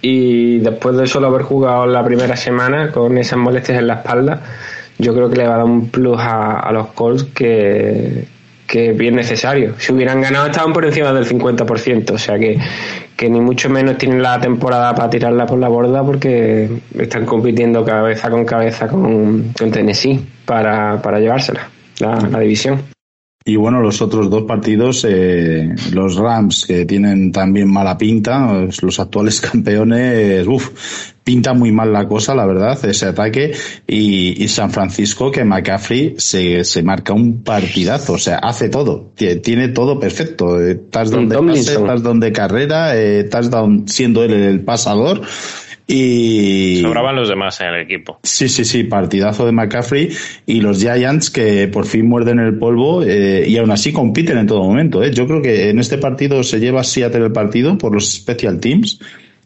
y después de solo haber jugado la primera semana con esas molestias en la espalda, yo creo que le va a dar un plus a, a los Colts que, que bien necesario. Si hubieran ganado estaban por encima del 50%, o sea que, que ni mucho menos tienen la temporada para tirarla por la borda porque están compitiendo cabeza con cabeza con, Tennessee para, para llevársela, la, la división. Y bueno, los otros dos partidos, eh, los Rams, que tienen también mala pinta, los actuales campeones, uff, pinta muy mal la cosa, la verdad, ese ataque. Y, y San Francisco, que McCaffrey se, se, marca un partidazo, o sea, hace todo, tiene todo perfecto. Eh, touchdown de pase, touchdown de carrera, eh, touchdown siendo él el pasador. Y. Sobraban los demás en el equipo. Sí, sí, sí, partidazo de McCaffrey y los Giants que por fin muerden el polvo eh, y aún así compiten en todo momento. ¿eh? Yo creo que en este partido se lleva Seattle el partido por los special teams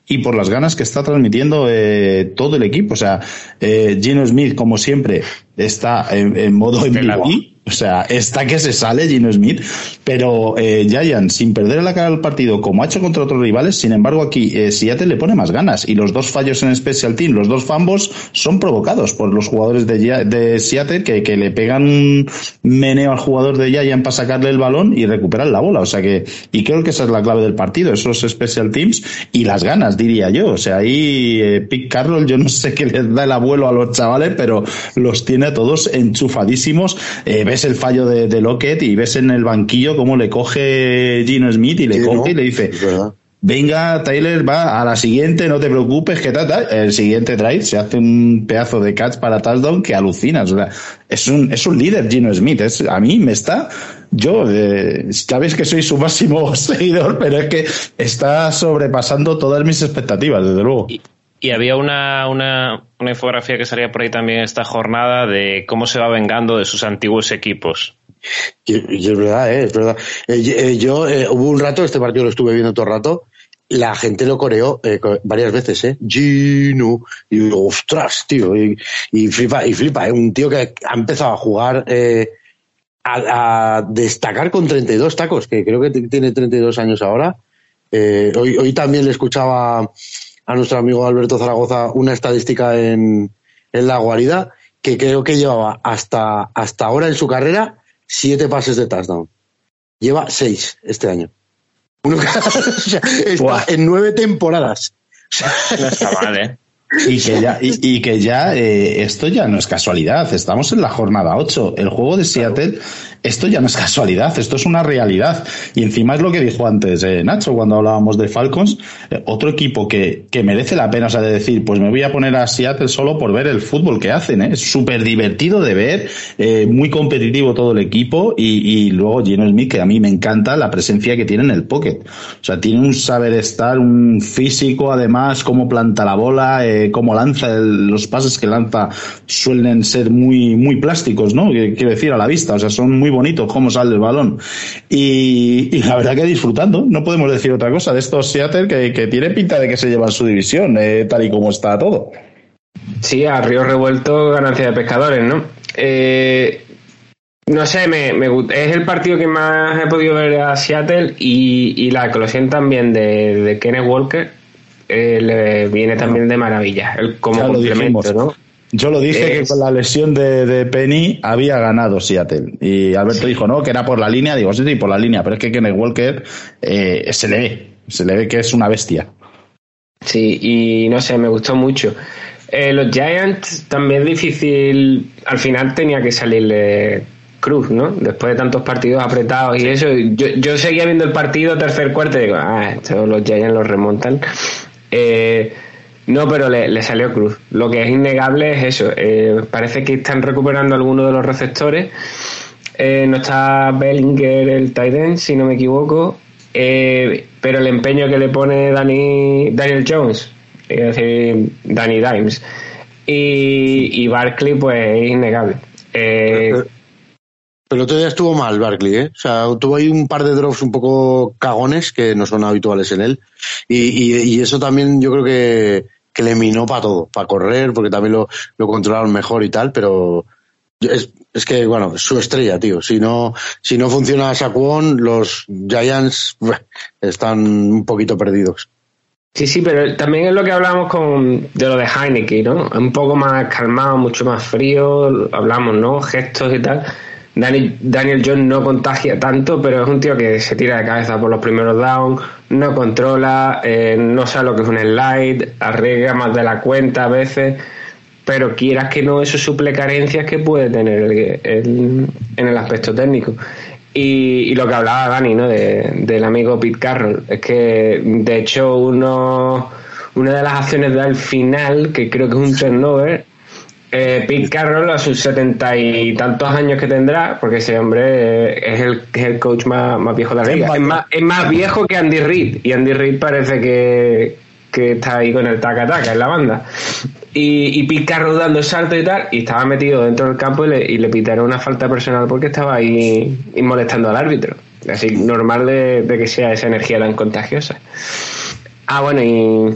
y por las ganas que está transmitiendo eh, todo el equipo. O sea, eh, Gino Smith, como siempre, está en, en modo MVP O sea, está que se sale Gino Smith, pero eh, Giants, sin perder la cara del partido, como ha hecho contra otros rivales, sin embargo aquí eh, Seattle le pone más ganas. Y los dos fallos en Special Team, los dos fambos, son provocados por los jugadores de, de Seattle que, que, le pegan un meneo al jugador de Giants para sacarle el balón y recuperar la bola. O sea que, y creo que esa es la clave del partido, esos Special Teams y las ganas, diría yo. O sea, ahí eh, Pete Carroll, yo no sé qué les da el abuelo a los chavales, pero los tiene todos enchufadísimos. Eh, ves el fallo de, de, Lockett y ves en el banquillo cómo le coge Gino Smith y le sí, coge ¿no? y le dice, venga Tyler, va a la siguiente, no te preocupes, que tal, tal. El siguiente drive se hace un pedazo de catch para touchdown que alucinas. O sea, es un, es un líder Gino Smith. Es, a mí me está, yo, eh, sabéis que soy su máximo seguidor, pero es que está sobrepasando todas mis expectativas, desde luego. Y, y había una, una, una, infografía que salía por ahí también esta jornada de cómo se va vengando de sus antiguos equipos. Y, es verdad, ¿eh? es verdad. Eh, yo, eh, hubo un rato, este partido lo estuve viendo todo el rato, la gente lo coreó eh, varias veces, ¿eh? Gino. Y digo, ostras, tío. Y, flipa, y flipa, ¿eh? Un tío que ha empezado a jugar, eh, a, destacar con 32 tacos, que creo que tiene 32 años ahora. Eh, hoy también le escuchaba a nuestro amigo Alberto Zaragoza una estadística en, en la guarida que creo que llevaba hasta, hasta ahora en su carrera siete pases de touchdown. Lleva seis este año. Uno, o sea, está en nueve temporadas. No está mal, ¿eh? Y que ya, y, y que ya eh, esto ya no es casualidad. Estamos en la jornada 8. El juego de Seattle, esto ya no es casualidad, esto es una realidad. Y encima es lo que dijo antes eh, Nacho cuando hablábamos de Falcons. Eh, otro equipo que, que merece la pena, o sea, de decir, pues me voy a poner a Seattle solo por ver el fútbol que hacen. ¿eh? Es súper divertido de ver, eh, muy competitivo todo el equipo. Y, y luego Gino Smith, que a mí me encanta la presencia que tiene en el pocket. O sea, tiene un saber estar, un físico, además, cómo planta la bola. Eh, cómo lanza, el, los pases que lanza suelen ser muy, muy plásticos, ¿no? Quiero decir, a la vista, o sea, son muy bonitos cómo sale el balón. Y, y la verdad que disfrutando, no podemos decir otra cosa de estos Seattle que, que tiene pinta de que se llevan su división, eh, tal y como está todo. Sí, a río revuelto, ganancia de pescadores, ¿no? Eh, no sé, me, me, es el partido que más he podido ver a Seattle y, y la eclosión también de, de Kenneth Walker eh, le viene también de maravilla, el, como Ya complemento. ¿no? Yo lo dije Es- que con la lesión de, de Penny había ganado Seattle. Y Alberto dijo, no, que era por la línea. Digo, sí, sí, por la línea. Pero es que Kenneth Walker eh, se le ve. Se le ve que es una bestia. Sí, y no sé, me gustó mucho. Eh, los Giants también es difícil, al final tenía que salirle Cruz, ¿no? Después de tantos partidos apretados y eso, yo, yo seguía viendo el partido tercer cuarto y digo, ah, esto los Giants los remontan. Eh, no, pero le, le salió Cruz. Lo que es innegable es eso. eh, parece que están recuperando algunos de los receptores. Eh, no está Bellinger, el tight end, si no me equivoco. Eh, pero el empeño que le pone Danny, Daniel Jones, es decir, Danny Dimes, y, y Barkley, pues es innegable. Eh, Pero el otro día estuvo mal Barkley, ¿eh? O sea, tuvo ahí un par de drops un poco cagones que no son habituales en él. Y, y, y eso también yo creo que, que le minó para todo, para correr, porque también lo, lo controlaron mejor y tal, pero es, es que, bueno, es su estrella, tío. Si no, si no funciona Saquon, los Giants están un poquito perdidos. Sí, sí, pero también es lo que hablamos con de lo de Heineken, ¿no? Un poco más calmado, mucho más frío, hablamos, ¿no? Gestos y tal. Dani- Daniel Jones no contagia tanto, pero es un tío que se tira de cabeza por los primeros downs, no controla, eh, no sabe lo que es un slide, arriesga más de la cuenta a veces, pero quieras que no, eso suple carencias que puede tener el- en el aspecto técnico. Y, y lo que hablaba Dani, ¿no? De- del amigo Pete Carroll, es que de hecho uno, una de las acciones del final, que creo que es un turnover, eh, Pete Carroll a sus setenta y tantos años que tendrá, porque ese hombre eh, es el, es el coach más, más viejo de la liga. Es más, es más viejo que Andy Reid, y Andy Reid parece que, que está ahí con el taca-taca en la banda. Y, y Pete Carroll dando salto y tal, y estaba metido dentro del campo y le, y le pitaron una falta personal porque estaba ahí y molestando al árbitro. Así, normal de, de que sea esa energía tan contagiosa. Ah, bueno, y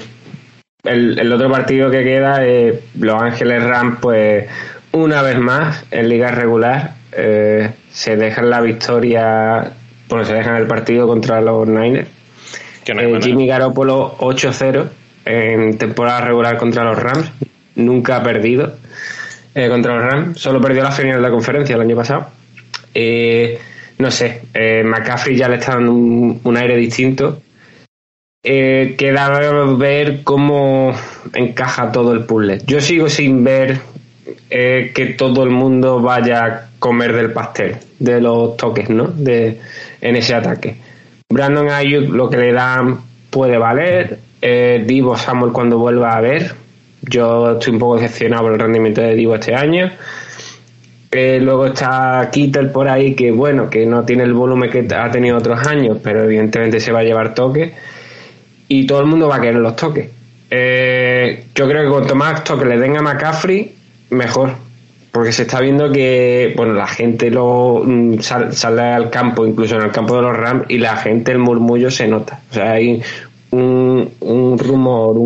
el, el otro partido que queda es Los Ángeles Rams, pues una vez más en liga regular eh, se dejan la victoria, bueno, se dejan el partido contra los Niners. Eh, Jimmy Garoppolo 8-0 en temporada regular contra los Rams, nunca ha perdido eh, contra los Rams, solo perdió la final de la conferencia el año pasado. no sé, McCaffrey ya le está dando un, aire distinto. Queda ver cómo encaja todo el puzzle. Yo sigo sin ver que todo el mundo vaya a comer del pastel, de los toques, ¿no? De, en ese ataque. Brandon Ayuk lo que le dan puede valer. Eh, Divo Samuel cuando vuelva a ver. Yo estoy un poco decepcionado por el rendimiento de Divo este año. Eh, luego está Kittel por ahí que bueno, que no tiene el volumen que ha tenido otros años, pero evidentemente se va a llevar toques. Y todo el mundo va a querer los toques. Eh, yo creo que cuanto más toques le den a McCaffrey, mejor. Porque se está viendo que, bueno, la gente lo mm, sale, al campo, incluso en el campo de los Rams, y la gente, el murmullo se nota. O sea, hay un, rumor,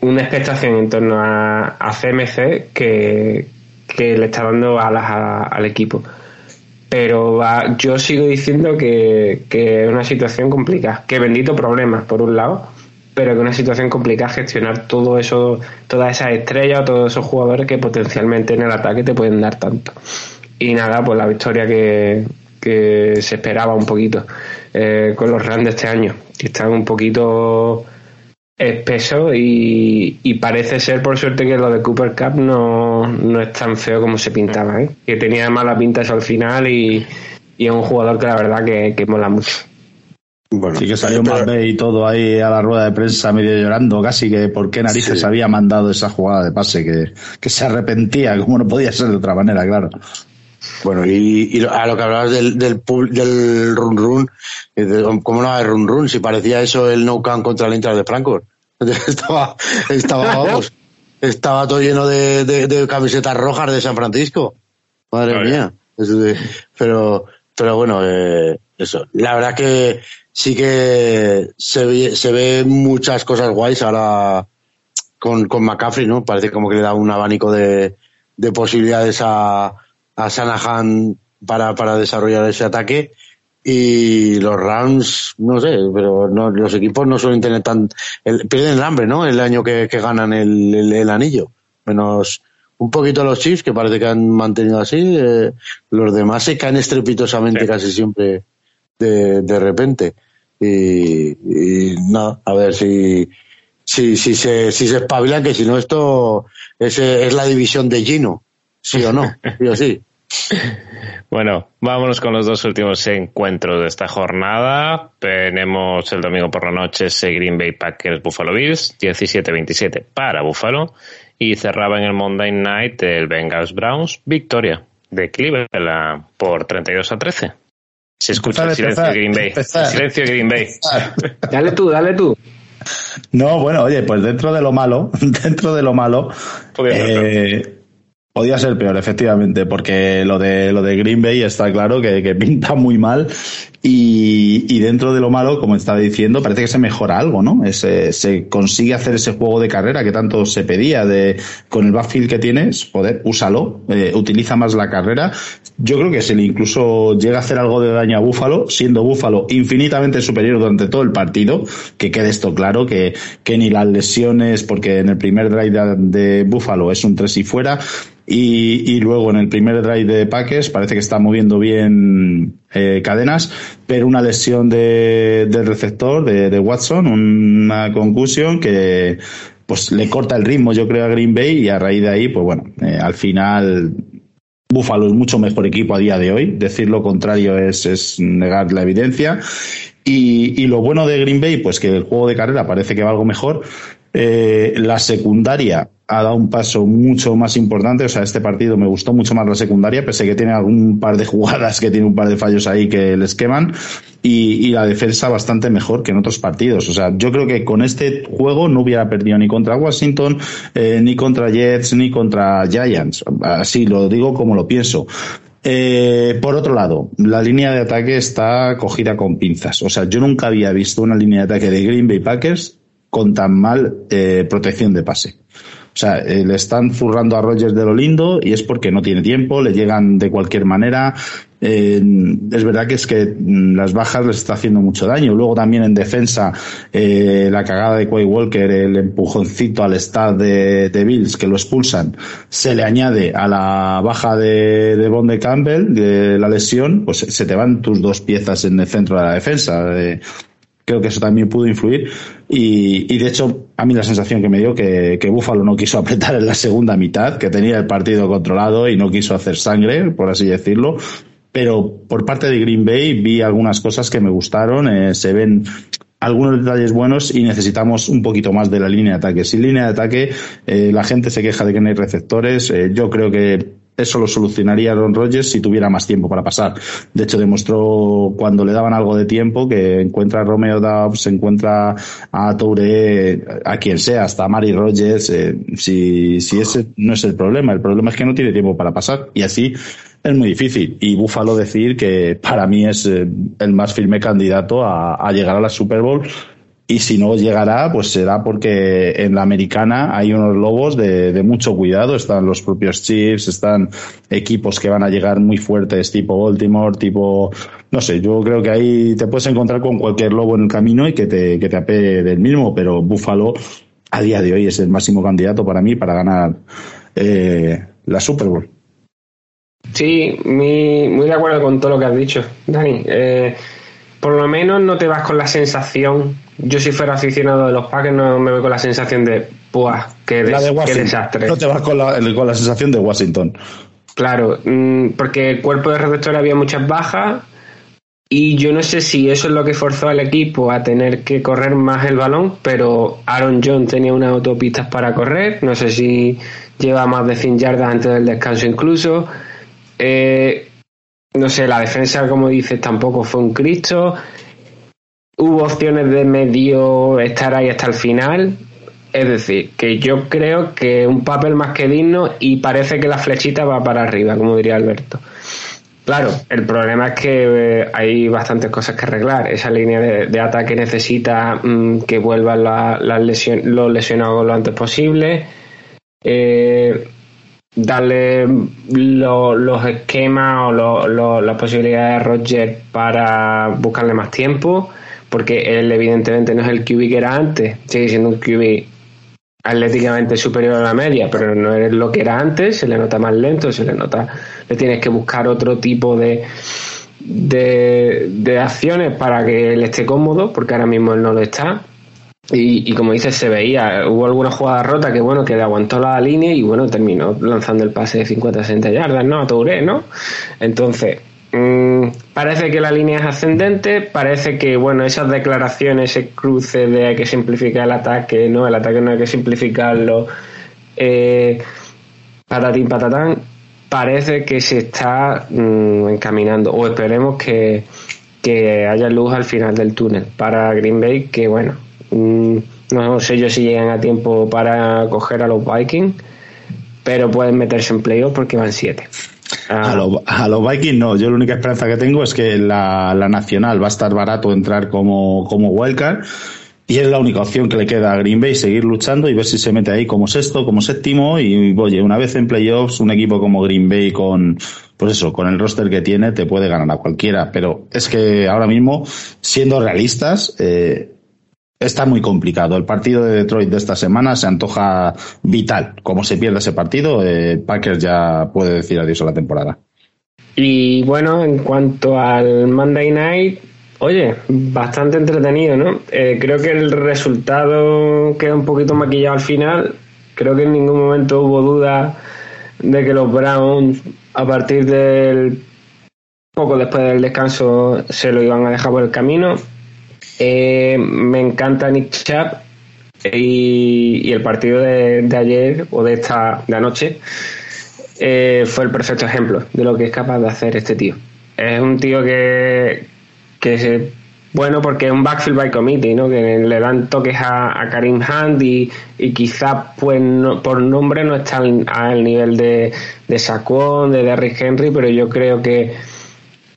una expectación en torno a, CMC que, le está dando alas al equipo. Pero yo sigo diciendo que, es una situación complicada, que bendito problemas, por un lado, pero que es una situación complicada gestionar todo eso, todas esas estrellas o todos esos jugadores que potencialmente en el ataque te pueden dar tanto. Y nada, pues la victoria que, que se esperaba un poquito eh, con los Rams de este año, que están un poquito espesos y, y, parece ser por suerte que lo de Cooper Cup no, no es tan feo como se pintaba, ¿eh? que tenía mala pinta eso al final y, y es un jugador que la verdad que, que mola mucho. Bueno, sí que salió pero... y todo ahí a la rueda de prensa medio llorando casi que por qué narices había mandado esa jugada de pase, que, que, se arrepentía, como no podía ser de otra manera, claro. Bueno, y, a lo que hablabas del, del, del run run, ¿cómo no hay run run? Si parecía eso el no can contra el Inter de Frankfurt. estaba, estaba, vamos, estaba todo lleno de, de, camisetas rojas de San Francisco. Madre mía. Pero, pero bueno, eh, eso. La verdad que sí que se ve, se ve muchas cosas guays ahora con, con McCaffrey, ¿no? Parece como que le da un abanico de, de posibilidades a, a Sanahan para, para desarrollar ese ataque. Y los Rams, no sé, pero no, los equipos no suelen tener tan. pierden el hambre, ¿no? El año que, que ganan el, el, anillo. Menos un poquito los Chiefs, que parece que han mantenido así. Eh, los demás se caen estrepitosamente casi siempre de, de repente. Y, y no, a ver si, si, si, se, si se espabilan, que si no esto es, es la división de Gino, sí o no, sí o sí. Bueno, vámonos con los dos últimos encuentros de esta jornada. Tenemos el domingo por la noche ese Green Bay Packers Buffalo Bills, 17-27 para Buffalo. Y cerraba en el Monday Night el Bengals Browns, victoria de Cleveland por 32 a 13. Se escucha el silencio de Green Bay. silencio de Green Bay. dale tú, dale tú. No, bueno, oye, pues dentro de lo malo, dentro de lo malo, eh, podía ser peor, efectivamente, porque lo de lo de Green Bay está claro que, que pinta muy mal y, y, dentro de lo malo, como estaba diciendo, parece que se mejora algo, ¿no? Ese, se consigue hacer ese juego de carrera que tanto se pedía de con el backfield que tienes, poder, úsalo, eh, utiliza más la carrera. Yo creo que se le incluso llega a hacer algo de daño a Búfalo, siendo Búfalo infinitamente superior durante todo el partido, que quede esto claro, que, que ni las lesiones, porque en el primer drive de Búfalo es un tres y fuera, y, y, luego en el primer drive de Paques parece que está moviendo bien eh, cadenas, pero una lesión de, del receptor de, Watson, una concusión que pues le corta el ritmo yo creo a Green Bay y a raíz de ahí pues bueno, eh, al final Buffalo es mucho mejor equipo a día de hoy, decir lo contrario es, es negar la evidencia. Y, y, lo bueno de Green Bay pues que el juego de carrera parece que va algo mejor, eh, la secundaria ha dado un paso mucho más importante. O sea, este partido me gustó mucho más la secundaria, pese que tiene algún par de jugadas que tiene un par de fallos ahí que les queman. Y, la defensa bastante mejor que en otros partidos. O sea, yo creo que con este juego no hubiera perdido ni contra Washington, eh, ni contra Jets, ni contra Giants. Así lo digo como lo pienso. Eh, por otro lado, la línea de ataque está cogida con pinzas. O sea, yo nunca había visto una línea de ataque de Green Bay Packers con tan mal eh, protección de pase. O sea, eh, le están zurrando a Rogers de lo lindo y es porque no tiene tiempo, le llegan de cualquier manera. Eh, es verdad que es que mm, las bajas les está haciendo mucho daño. Luego también en defensa, eh, la cagada de Quay Walker, el empujoncito al stad de, de, Bills que lo expulsan, se le añade a la baja de, de Bond de Campbell, de la lesión, pues se te van tus dos piezas en el centro de la defensa. Eh, creo que eso también pudo influir. Y, de hecho, a mí la sensación que me dio que, que Buffalo no quiso apretar en la segunda mitad, que tenía el partido controlado y no quiso hacer sangre, por así decirlo. Pero por parte de Green Bay vi algunas cosas que me gustaron. Eh, se ven algunos detalles buenos y necesitamos un poquito más de la línea de ataque. Sin línea de ataque, eh, la gente se queja de que no hay receptores. Eh, yo creo que eso lo solucionaría Aaron Rodgers si tuviera más tiempo para pasar. De hecho, demostró cuando le daban algo de tiempo que encuentra a Romeo Dobbs, encuentra a Toure, a quien sea, hasta a Mari Rodgers. Eh, si, si ese no es el problema, el problema es que no tiene tiempo para pasar. Y así es muy difícil. Y Buffalo decir que para mí es eh, el más firme candidato a, a llegar a la Super Bowl y si no llegará, pues será porque en la americana hay unos lobos de, mucho cuidado. Están los propios Chiefs, están equipos que van a llegar muy fuertes, tipo Baltimore, tipo, no sé, yo creo que ahí te puedes encontrar con cualquier lobo en el camino y que te, que te apee del mismo, pero Buffalo a día de hoy es el máximo candidato para mí para ganar eh, la Super Bowl. Sí, muy, muy de acuerdo con todo lo que has dicho, Dani. Eh, por lo menos no te vas con la sensación. Yo, si fuera aficionado de los Packers, no me voy con la sensación de, ¡buah! ¡Qué, des de qué desastre! No te vas con la, con la sensación de Washington. Claro, mmm, porque el cuerpo de receptor había muchas bajas y yo no sé si eso es lo que forzó al equipo a tener que correr más el balón, pero Aaron John tenía unas autopistas para correr, no sé si lleva más de 100 yardas antes del descanso incluso. Eh, no sé, la defensa, como dices, tampoco fue un Cristo. Hubo opciones de medio estar ahí hasta el final. Es decir, que yo creo que un papel más que digno y parece que la flechita va para arriba, como diría Alberto. Claro, el problema es que eh, hay bastantes cosas que arreglar. Esa línea de, ataque necesita mmm, que vuelvan la, la lesion, los lesionados lo antes posible. Eh, darle lo, los esquemas o las posibilidades de Roger para buscarle más tiempo, porque él evidentemente no es el QB que era antes, sigue siendo un QB atléticamente superior a la media, pero no es lo que era antes, se le nota más lento, se le nota, le tienes que buscar otro tipo de, de, acciones para que él esté cómodo, porque ahora mismo él no lo está. Y, como dices, se veía, hubo alguna jugada rota que bueno, que le aguantó la línea y bueno, terminó lanzando el pase de 50-60 yardas, ¿no? A Touré, ¿no? Entonces, mmm, parece que la línea es ascendente, parece que bueno, esas declaraciones, ese cruce de hay que simplificar el ataque, no, el ataque no hay que simplificarlo, eh, patatín patatán, parece que se está mmm, encaminando, o esperemos que, que haya luz al final del túnel para Green Bay, que bueno, no sé yo si llegan a tiempo para coger a los Vikings, pero pueden meterse en playoff porque van siete. Ah. A, lo, a, los Vikings no, yo la única esperanza que tengo es que la, la nacional va a estar barato entrar como, como wildcard y es la única opción que le queda a Green Bay seguir luchando y ver si se mete ahí como sexto, como séptimo y oye, una vez en playoffs un equipo como Green Bay con pues eso, con el roster que tiene te puede ganar a cualquiera, pero es que ahora mismo siendo realistas eh, está muy complicado. El partido de Detroit de esta semana se antoja vital. Como se pierde ese partido, eh, Packers ya puede decir adiós a la temporada. Y bueno, en cuanto al Monday Night, oye, bastante entretenido, ¿no? Eh, creo que el resultado queda un poquito maquillado al final. Creo que en ningún momento hubo duda de que los Browns, a partir del poco después del descanso, se lo iban a dejar por el camino eh, me encanta Nick Chubb y, el partido de, de, ayer o de esta de anoche eh, fue el perfecto ejemplo de lo que es capaz de hacer este tío. Es un tío que, que es bueno porque es un backfield by committee, ¿no? que le dan toques a, a Karim Hunt y, y quizás pues no, por nombre no está al, al nivel de, de Saquon, de Derrick Henry, pero yo creo que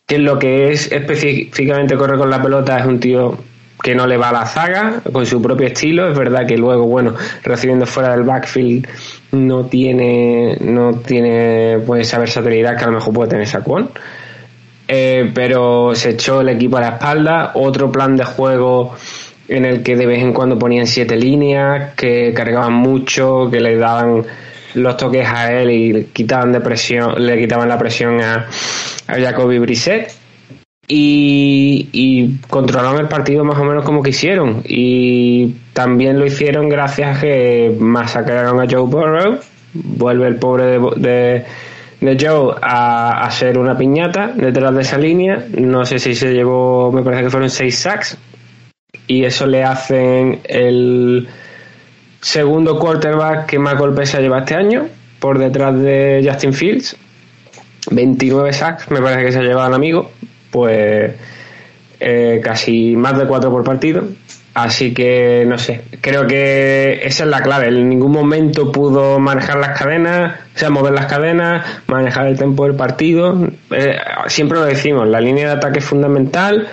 que lo que es específicamente correr con la pelota es un tío que no le va a la zaga con su propio estilo. Es verdad que luego, bueno, recibiendo fuera del backfield no tiene, no tiene pues esa versatilidad que a lo mejor puede tener Saquon. Eh, pero se echó el equipo a la espalda. Otro plan de juego en el que de vez en cuando ponían siete líneas, que cargaban mucho, que le daban los toques a él y quitaban de presión, le quitaban la presión a, a Jacoby Brissett. Y, y, controlaron el partido más o menos como quisieron. Y también lo hicieron gracias a que masacraron a Joe Burrow. Vuelve el pobre de, de, Joe a, hacer una piñata detrás de esa línea. No sé si se llevó me parece que fueron seis sacks. Y eso le hacen el segundo quarterback que más golpes se ha llevado este año por detrás de Justin Fields 29 sacks me parece que se ha llevado el amigo pues eh, casi más de cuatro por partido. Así que no sé, creo que esa es la clave. En ningún momento pudo manejar las cadenas, o sea, mover las cadenas, manejar el tiempo del partido. Eh, siempre lo decimos, la línea de ataque es fundamental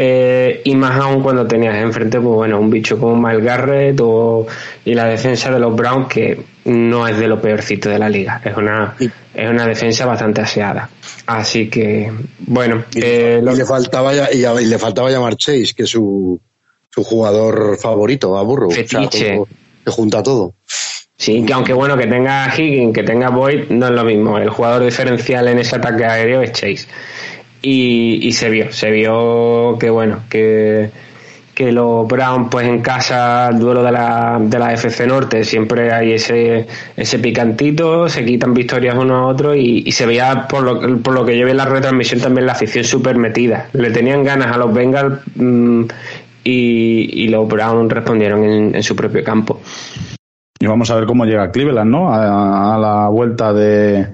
eh, y más aún cuando tenías enfrente, pues bueno, un bicho como Miles Garrett o, y la defensa de los Browns que no es de lo peorcito de la liga, es una, es una defensa bastante aseada. Así que, bueno. Y, eh, le, faltaba ya, y, le faltaba llamar Chase, que es su, su jugador favorito, a Burro. que junta todo. Sí, que aunque bueno, que tenga Higgins, que tenga Boyd, no es lo mismo. El jugador diferencial en ese ataque aéreo es Chase. Y, y se vio, se vio que bueno, que que los Brown pues en casa el duelo de la, de la FC Norte siempre hay ese ese picantito se quitan victorias uno a otro y, se veía por lo, por lo que yo vi en la retransmisión también la afición súper metida. Le tenían ganas a los Bengals mm, y, y, los Brown respondieron en, su propio campo. Y vamos a ver cómo llega Cleveland no a la vuelta de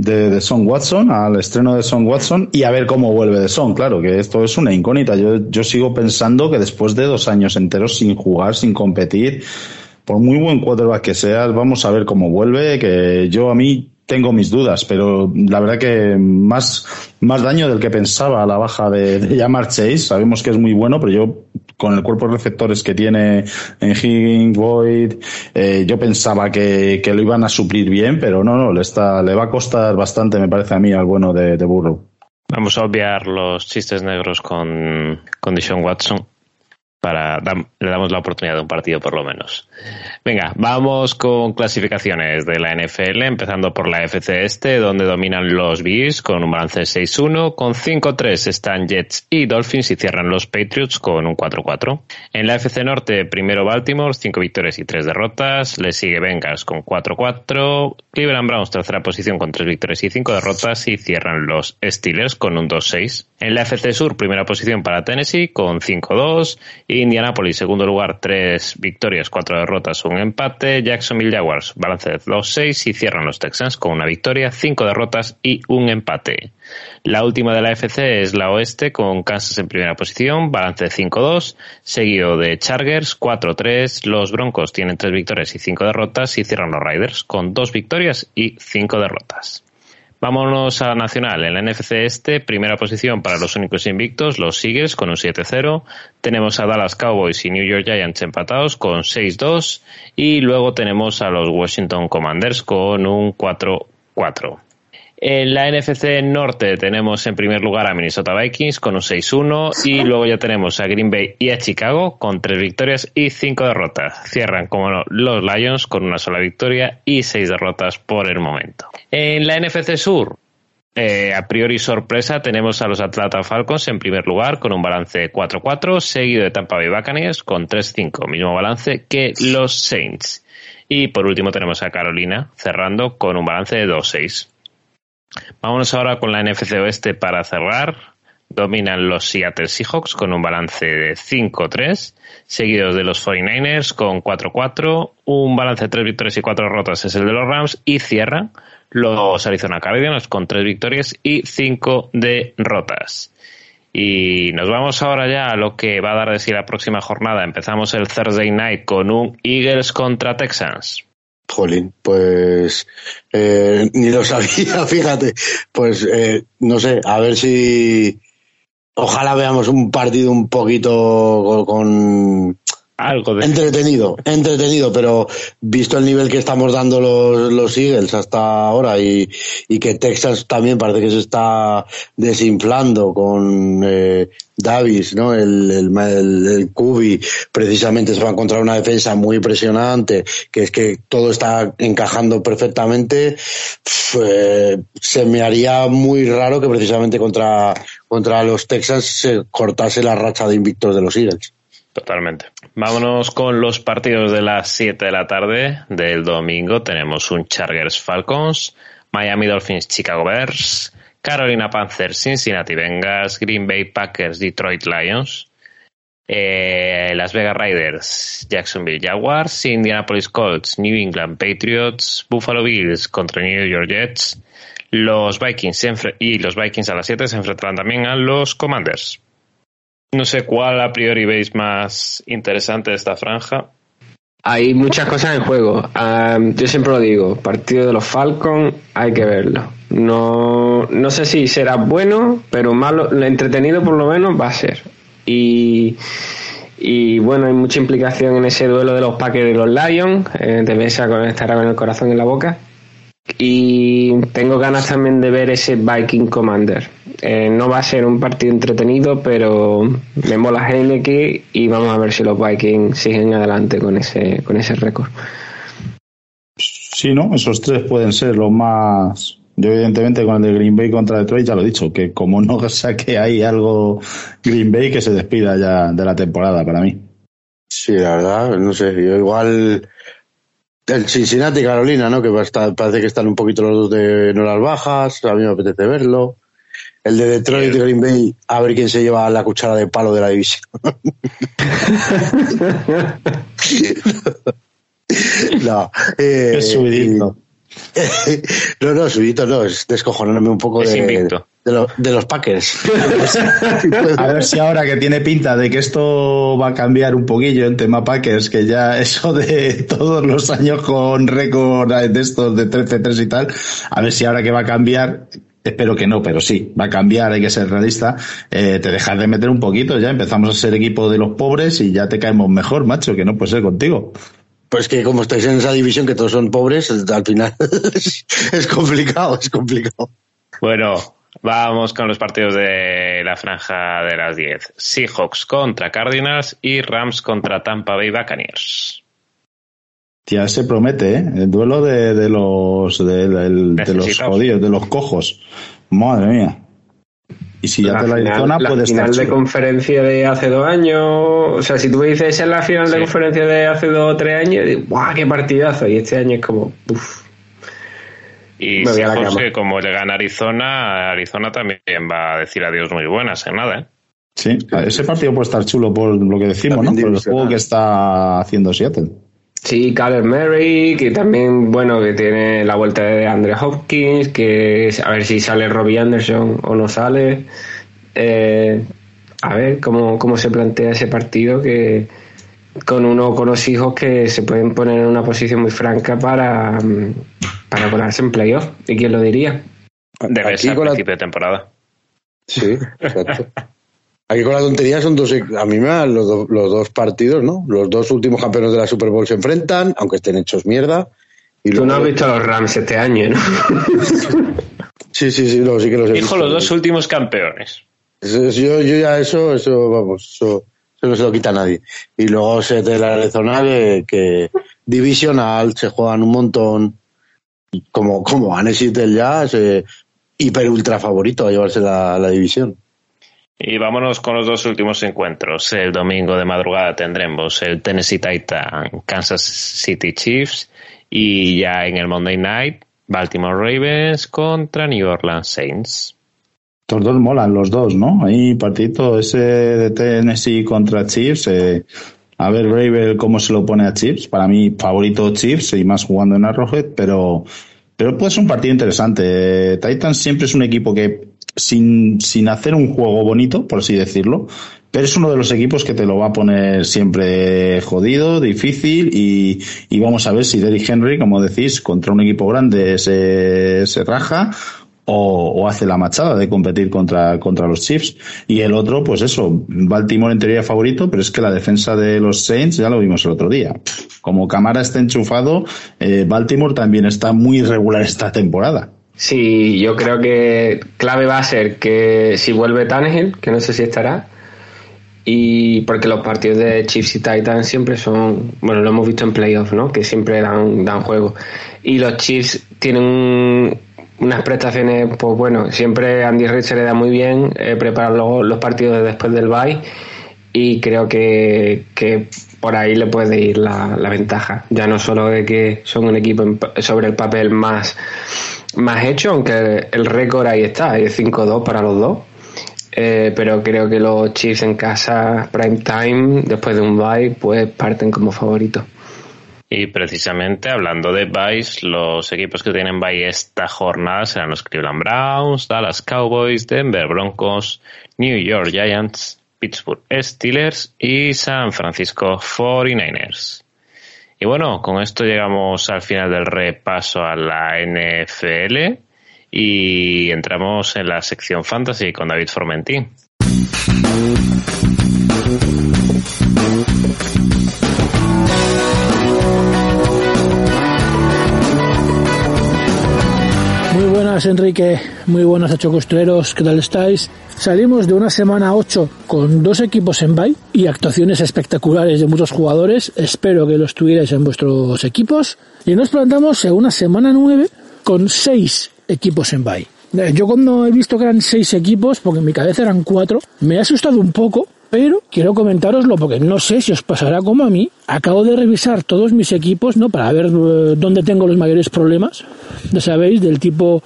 de, de Son Watson, al estreno de Son Watson, y a ver cómo vuelve de Son. Claro, que esto es una incógnita. Yo, yo sigo pensando que después de dos años enteros sin jugar, sin competir, por muy buen quarterback que seas, vamos a ver cómo vuelve, que yo a mí tengo mis dudas, pero la verdad que más, más daño del que pensaba la baja de, de Jamar Chase. Sabemos que es muy bueno, pero yo con el cuerpo de receptores que tiene en Higgins, Boyd, eh, yo pensaba que, que, lo iban a suplir bien, pero no, no, le, está, le va a costar bastante, me parece a mí, al bueno de, de Burrow. Vamos a obviar los chistes negros con, con Dishon Watson para le damos la oportunidad de un partido por lo menos. Venga, vamos con clasificaciones de la NFL, empezando por la FC Este, donde dominan los Bills con un balance de 6-1, con 5-3 están Jets y Dolphins y cierran los Patriots con un 4-4. En la FC Norte, primero Baltimore, 5 victorias y 3 derrotas, le sigue Bengals con 4-4, Cleveland Browns tercera posición con 3 victorias y 5 derrotas y cierran los Steelers con un 2-6. En la FC Sur, primera posición para Tennessee con 5-2 Indianapolis, segundo lugar, tres victorias, cuatro derrotas, un empate. Jacksonville Jaguars, balance de 2-6 y cierran los Texans con una victoria, cinco derrotas y un empate. La última de la FC es la oeste con Kansas en primera posición, balance de 5-2, seguido de Chargers 4-3. Los Broncos tienen tres victorias y cinco derrotas y cierran los Riders con dos victorias y cinco derrotas. Vámonos a Nacional. En la NFC Este, primera posición para los únicos invictos, los Eagles con un 7-0. Tenemos a Dallas Cowboys y New York Giants empatados con 6-2. Y luego tenemos a los Washington Commanders con un 4-4. En la NFC Norte tenemos en primer lugar a Minnesota Vikings con un 6-1 y luego ya tenemos a Green Bay y a Chicago con tres victorias y cinco derrotas. Cierran, como no, los Lions con una sola victoria y seis derrotas por el momento. En la NFC Sur, eh, a priori sorpresa, tenemos a los Atlanta Falcons en primer lugar con un balance 4-4, seguido de Tampa Bay Buccaneers con 3-5, mismo balance que los Saints. Y por último tenemos a Carolina cerrando con un balance de 2-6. Vámonos ahora con la NFC Oeste para cerrar. Dominan los Seattle Seahawks con un balance de 5-3, seguidos de los 49ers con 4-4, un balance de 3 victorias y 4 derrotas es el de los Rams y cierran los Arizona Cardinals con 3 victorias y 5 derrotas. Y nos vamos ahora ya a lo que va a dar de sí la próxima jornada. Empezamos el Thursday Night con un Eagles contra Texans. Jolín, pues eh, ni lo sabía, fíjate. Pues eh, no sé, a ver si ojalá veamos un partido un poquito con Entretenido, entretenido, pero visto el nivel que estamos dando los, los Eagles hasta ahora y, y que Texas también parece que se está desinflando con eh, Davis, ¿no? El, el, el, el Cubi precisamente se va a encontrar una defensa muy impresionante, que es que todo está encajando perfectamente. Eh, se me haría muy raro que precisamente contra, contra los Texas se cortase la racha de invictos de los Eagles. Totalmente. Vámonos con los partidos de las 7 de la tarde del domingo. Tenemos un Chargers Falcons, Miami Dolphins Chicago Bears, Carolina Panthers Cincinnati Bengals, Green Bay Packers Detroit Lions, eh, Las Vegas Riders Jacksonville Jaguars, Indianapolis Colts New England Patriots, Buffalo Bills contra New York Jets, los Vikings y los Vikings a las 7 se enfrentarán también a los Commanders. No sé cuál a priori veis más interesante de esta franja. Hay muchas cosas en juego. Yo siempre lo digo, partido de los Falcons hay que verlo. No, no sé si será bueno, pero malo, lo entretenido por lo menos va a ser. Y, bueno, hay mucha implicación en ese duelo de los Packers y los Lions. Eh, de mesa estará con el corazón en la boca. Y tengo ganas también de ver ese Viking Commander. Eh, no va a ser un partido entretenido, pero me mola Heineken y vamos a ver si los Vikings siguen adelante con ese, con ese récord. Sí, ¿no? Esos tres pueden ser los más. Yo, evidentemente, con el de Green Bay contra Detroit ya lo he dicho, que como no saque ahí algo Green Bay, que se despida ya de la temporada para mí. Sí, la verdad, no sé, yo igual el Cincinnati Carolina, ¿no? Que parece que están un poquito los dos de horas bajas, a mí me apetece verlo. El de Detroit y Green Bay, a ver quién se lleva la cuchara de palo de la división. no, eh, es subidito. no, no, subidito no, es descojonándome un poco de, de, los Packers. a ver si ahora que tiene pinta de que esto va a cambiar un poquillo en tema Packers, que ya eso de todos los años con récord de estos de 13-3 y tal, a ver si ahora que va a cambiar, espero que no, pero sí, va a cambiar, hay que ser realista, eh, te dejas de meter un poquito, ya empezamos a ser equipo de los pobres y ya te caemos mejor, macho, que no puede ser contigo. Pues que como estáis en esa división que todos son pobres, al final es complicado, es complicado. Bueno, Vamos con los partidos de la franja de las 10. Seahawks contra Cardinals y Rams contra Tampa Bay Buccaneers. Ya se promete, ¿eh? El duelo de, de los de, los jodidos, de los cojos. Madre mía. Y si ya la te la final, zona, la final de conferencia de hace dos años, o sea, si tú dices en la final de conferencia de hace dos o tres años, ¡guau, qué partidazo! Y este año es como, uff. Y si José, como le gana Arizona, Arizona también va a decir adiós muy buenas en nada, ¿eh? Sí, ese partido puede estar chulo por lo que decimos, ¿no? Por el juego que está haciendo Seattle. Sí, Kyler Murray, que también, bueno, que tiene la vuelta de Andre Hopkins, que a ver si sale Robbie Anderson o no sale. Eh, a ver cómo, cómo se plantea ese partido que con uno con los hijos que se pueden poner en una posición muy franca para, para colarse en playoff. ¿Y quién lo diría? Debe ser con principio de temporada. Sí, exacto. Aquí con la tontería son dos, a mí me dan los, los, dos partidos, ¿no? Los dos últimos campeones de la Super Bowl se enfrentan, aunque estén hechos mierda. Y Tú no has visto a los Rams este año, ¿no? sí, sí, sí, no, sí que los he Dijo los dos últimos campeones. Eso, yo, yo ya eso, eso, vamos, eso, eso, no se lo quita nadie. Y luego se de la Arizona que, que divisional, se juegan un montón como, como van el ya, hiper ultra favorito a llevarse la, la división. Y vámonos con los dos últimos encuentros. El domingo de madrugada tendremos el Tennessee Titan Kansas City Chiefs y ya en el Monday Night Baltimore Ravens contra New Orleans Saints. Estos dos molan los dos, ¿no? Ahí partito ese de Tennessee contra Chiefs. Eh, a ver Raven cómo se lo pone a Chips. Para mí, favorito Chips y más jugando en Arrowhead, pero, pero puede ser un partido interesante. Titans siempre es un equipo que, sin, sin hacer un juego bonito, por así decirlo, pero es uno de los equipos que te lo va a poner siempre jodido, difícil y, y vamos a ver si Derrick Henry, como decís, contra un equipo grande se, se raja o, hace la machada de competir contra, contra los Chiefs. Y el otro, pues eso, Baltimore en teoría favorito, pero es que la defensa de los Saints ya lo vimos el otro día. Como Camara está enchufado, eh, Baltimore también está muy irregular esta temporada. Sí, yo creo que clave va a ser que si vuelve Tannehill, que no sé si estará, y porque los partidos de Chiefs y Titans siempre son, bueno, lo hemos visto en playoffs, ¿no? Que siempre dan, dan juego. Y los Chiefs tienen unas prestaciones, pues bueno, siempre Andy Reid se le da muy bien eh, preparar los, partidos después del bye y creo que, por ahí le puede ir la, ventaja. Ya no solo de que son un equipo sobre el papel más, más hecho, aunque el récord ahí está, es 5-2 para los dos. Eh, pero creo que los Chiefs en casa, prime time, después de un bye, pues parten como favoritos. Y precisamente hablando de Vice, los equipos que tienen bye esta jornada serán los Cleveland Browns, Dallas Cowboys, Denver Broncos, New York Giants, Pittsburgh Steelers y San Francisco 49ers. Y bueno, con esto llegamos al final del repaso a la NFL y entramos en la sección Fantasy con David Formentín. Enrique, muy buenas ocho costureros, ¿qué tal estáis? Salimos de una semana 8 con dos equipos en bye y actuaciones espectaculares de muchos jugadores, espero que los tuvierais en vuestros equipos, y nos plantamos en una semana 9 con seis equipos en bye. Eh, yo cuando he visto que eran seis equipos, porque en mi cabeza eran cuatro, me ha asustado un poco pero quiero comentároslo porque no sé si os pasará como a mí. Acabo de revisar todos mis equipos, ¿no? Para ver eh, dónde tengo los mayores problemas. Ya sabéis, del tipo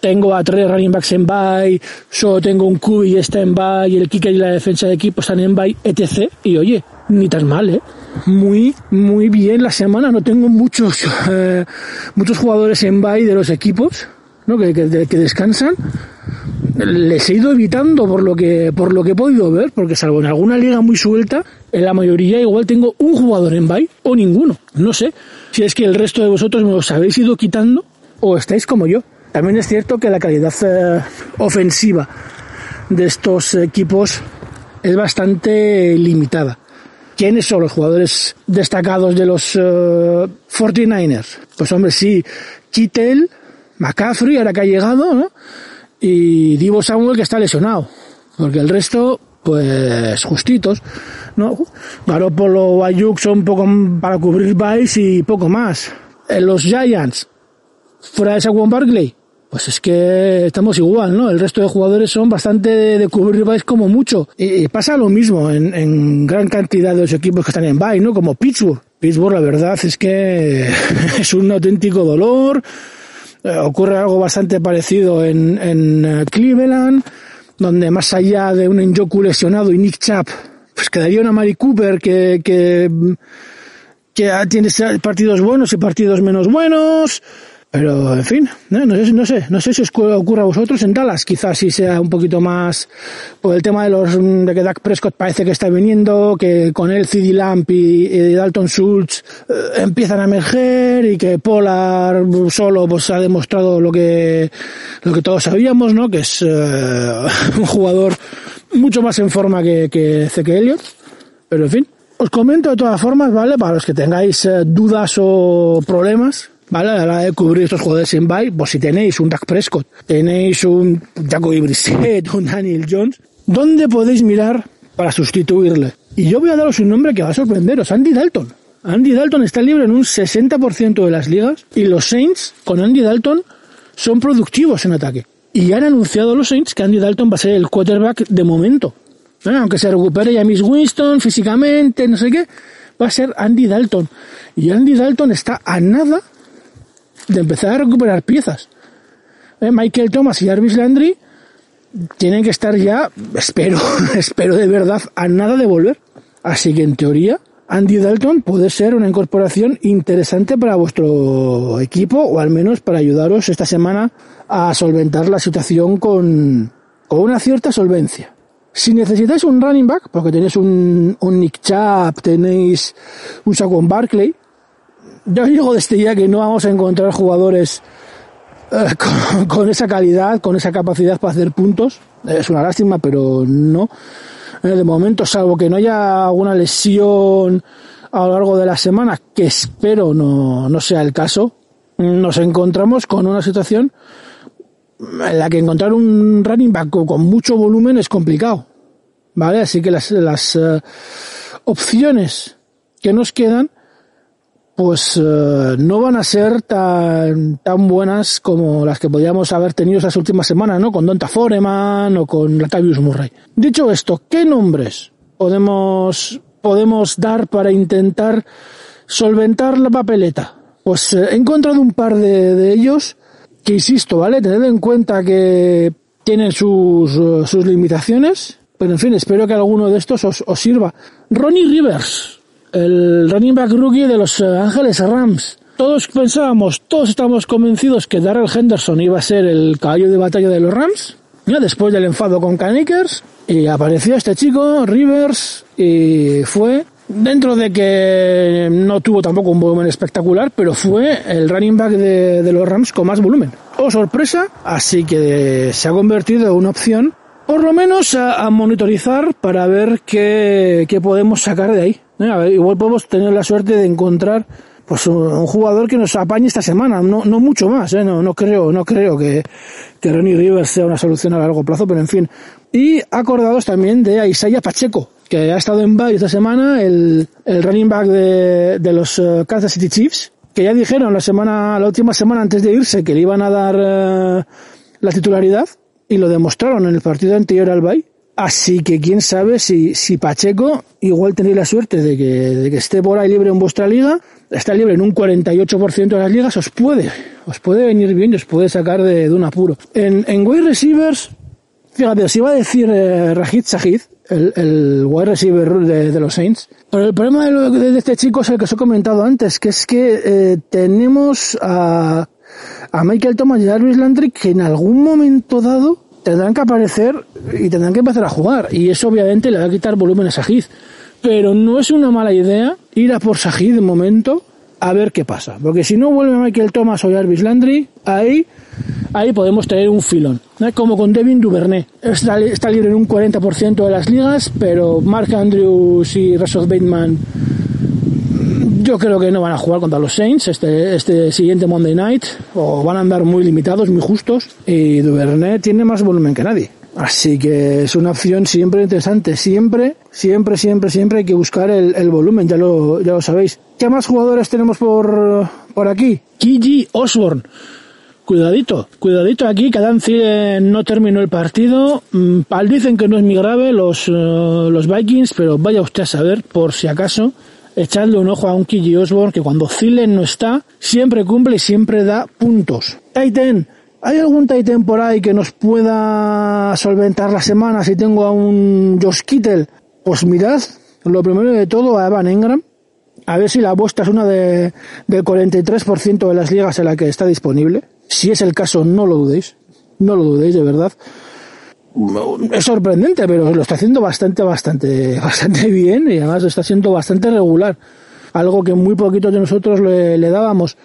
tengo a tres running backs en bye, solo tengo un QB y está en bye, el kicker y la defensa de equipo están en bye, etc. Y oye, ni tan mal, ¿eh? Muy, muy bien la semana. No tengo muchos, eh, muchos jugadores en bye de los equipos, ¿no? Que, que, que descansan les he ido evitando por lo que por lo que he podido ver, porque salvo en alguna liga muy suelta, en la mayoría igual tengo un jugador en bye o ninguno. No sé si es que el resto de vosotros me los habéis ido quitando o estáis como yo. También es cierto que la calidad eh, ofensiva de estos equipos es bastante limitada. ¿Quiénes son los jugadores destacados de los 49ers? Eh, pues hombre, sí, Kittel, McCaffrey, ahora que ha llegado, ¿no? y Divo Samuel que está lesionado, porque el resto, pues justitos, ¿no? Garoppolo, Ayuk son poco para cubrir Vice y poco más. En eh, los Giants, fuera de Saquon Barkley, pues es que estamos igual, ¿no? El resto de jugadores son bastante de, cubrir Vice como mucho. Y, pasa lo mismo en, gran cantidad de los equipos que están en Vice, ¿no? Como Pittsburgh. Pittsburgh, la verdad es que es un auténtico dolor eh, ocurre algo bastante parecido en, en eh, Cleveland, donde más allá de un Njoku lesionado y Nick Chap, pues quedaría una Mari Cooper que, que, que tiene partidos buenos y partidos menos buenos. Pero, en fin, no, sé, no sé, no sé si os ocurre a vosotros en Dallas, quizás sí sea un poquito más por el tema de los de que Dak Prescott parece que está viniendo, que con él CD Lamp y, Dalton Schultz eh, empiezan a emerger y que Polar solo pues ha demostrado lo que lo que todos sabíamos, ¿no? Que es eh, un jugador mucho más en forma que, que Zeke Elliott. Pero en fin, os comento de todas formas, ¿vale? Para los que tengáis eh, dudas o problemas, ¿vale? A la hora de cubrir estos jugadores en bye, pues si tenéis un Dak Prescott, tenéis un Jacoby Brissett, un Daniel Jones, ¿dónde podéis mirar para sustituirle? Y yo voy a daros un nombre que va a sorprenderos, Andy Dalton. Andy Dalton está libre en un 60% de las ligas y los Saints con Andy Dalton son productivos en ataque. Y han anunciado los Saints que Andy Dalton va a ser el quarterback de momento. aunque se recupere ya Miss Winston físicamente, no sé qué, va a ser Andy Dalton. Y Andy Dalton está a nada de empezar a recuperar piezas. Eh, Michael Thomas y Jarvis Landry tienen que estar ya, espero, espero de verdad, a nada de volver. Así que en teoría, Andy Dalton puede ser una incorporación interesante para vuestro equipo o al menos para ayudaros esta semana a solventar la situación con, con una cierta solvencia. Si necesitáis un running back, porque tenéis un, Nick Chubb, tenéis un Saquon Barkley, yo digo desde ya que no vamos a encontrar jugadores eh, con, esa calidad, con esa capacidad para hacer puntos. Es una lástima, pero no. Eh, de momento, salvo que no haya alguna lesión a lo largo de la semana, que espero no, no sea el caso, nos encontramos con una situación en la que encontrar un running back con mucho volumen es complicado. ¿Vale? Así que las, las uh, opciones que nos quedan pues uh, no van a ser tan, tan buenas como las que podíamos haber tenido esas últimas semanas, ¿no? Con Donta Foreman o con Latavius Murray. Dicho esto, ¿qué nombres podemos, podemos dar para intentar solventar la papeleta? Pues uh, he encontrado un par de, de ellos que insisto, ¿vale? Tened en cuenta que tienen sus, sus limitaciones, pero en fin, espero que alguno de estos os, os sirva. Ronnie Rivers, el running back rookie de los Ángeles Rams. Todos pensábamos, todos estábamos convencidos que Darrell Henderson iba a ser el caballo de batalla de los Rams. Ya después del enfado con Canikers, y apareció este chico, Rivers, y fue, dentro de que no tuvo tampoco un volumen espectacular, pero fue el running back de, los Rams con más volumen. Oh, sorpresa, así que se ha convertido en una opción por lo menos a, a monitorizar para ver qué, qué, podemos sacar de ahí. ¿Eh? A ver, igual podemos tener la suerte de encontrar pues un, jugador que nos apañe esta semana, no, no mucho más, ¿eh? no, no creo, no creo que, que Ronnie Rivers sea una solución a largo plazo, pero en fin. Y acordados también de Isaiah Pacheco, que ha estado en bye esta semana, el, el running back de, de los uh, Kansas City Chiefs, que ya dijeron la semana, la última semana antes de irse que le iban a dar uh, la titularidad, y lo demostraron en el partido anterior al Bay. Así que quién sabe si, si Pacheco igual tenéis la suerte de que, de que esté por ahí libre en vuestra liga, está libre en un 48% de las ligas, os puede, os puede venir bien y os puede sacar de, de un apuro. En, en wide receivers, fíjate, os iba a decir eh, Rajid el, el wide receiver de, los Saints, pero el problema de, lo, de, este chico es el que os he comentado antes, que es que eh, tenemos a a Michael Thomas y a Landry que en algún momento dado tendrán que aparecer y tendrán que empezar a jugar. Y eso obviamente le va a quitar volumen a Sajid. Pero no es una mala idea ir a por Sajid de momento a ver qué pasa. Porque si no vuelve Michael Thomas o Jarvis Landry, ahí, ahí podemos tener un filón. ¿no? Como con Devin Duvernay. Está, está libre en un 40% de las ligas, pero Mark Andrews y Russell Bateman yo creo que no van a jugar contra los Saints este, este siguiente Monday Night, o van a andar muy limitados, muy justos, y Duvernay tiene más volumen que nadie. Así que es una opción siempre interesante. Siempre, siempre, siempre, siempre hay que buscar el, el volumen, ya lo, ya lo sabéis. ¿Qué más jugadores tenemos por, por aquí? Kiji Osborne. Cuidadito, cuidadito aquí, Thielen no terminó el partido. Pal dicen que no es muy grave los, uh, los Vikings, pero vaya usted a saber, por si acaso echarle un ojo a un Kiji Osborne que cuando Zilen no está, siempre cumple y siempre da puntos. Titan, ¿hay algún Titan por ahí que nos pueda solventar la semana si tengo a un Josh Kittle? Pues mirad, lo primero de todo a Evan Engram, a ver si la vuestra es una de, del 43% de las ligas en la que está disponible. Si es el caso, no lo dudéis. No lo dudéis, de verdad es sorprendente, pero lo está haciendo bastante, bastante, bastante bien y además lo está haciendo bastante regular. Algo que muy poquito de nosotros le, le dábamos.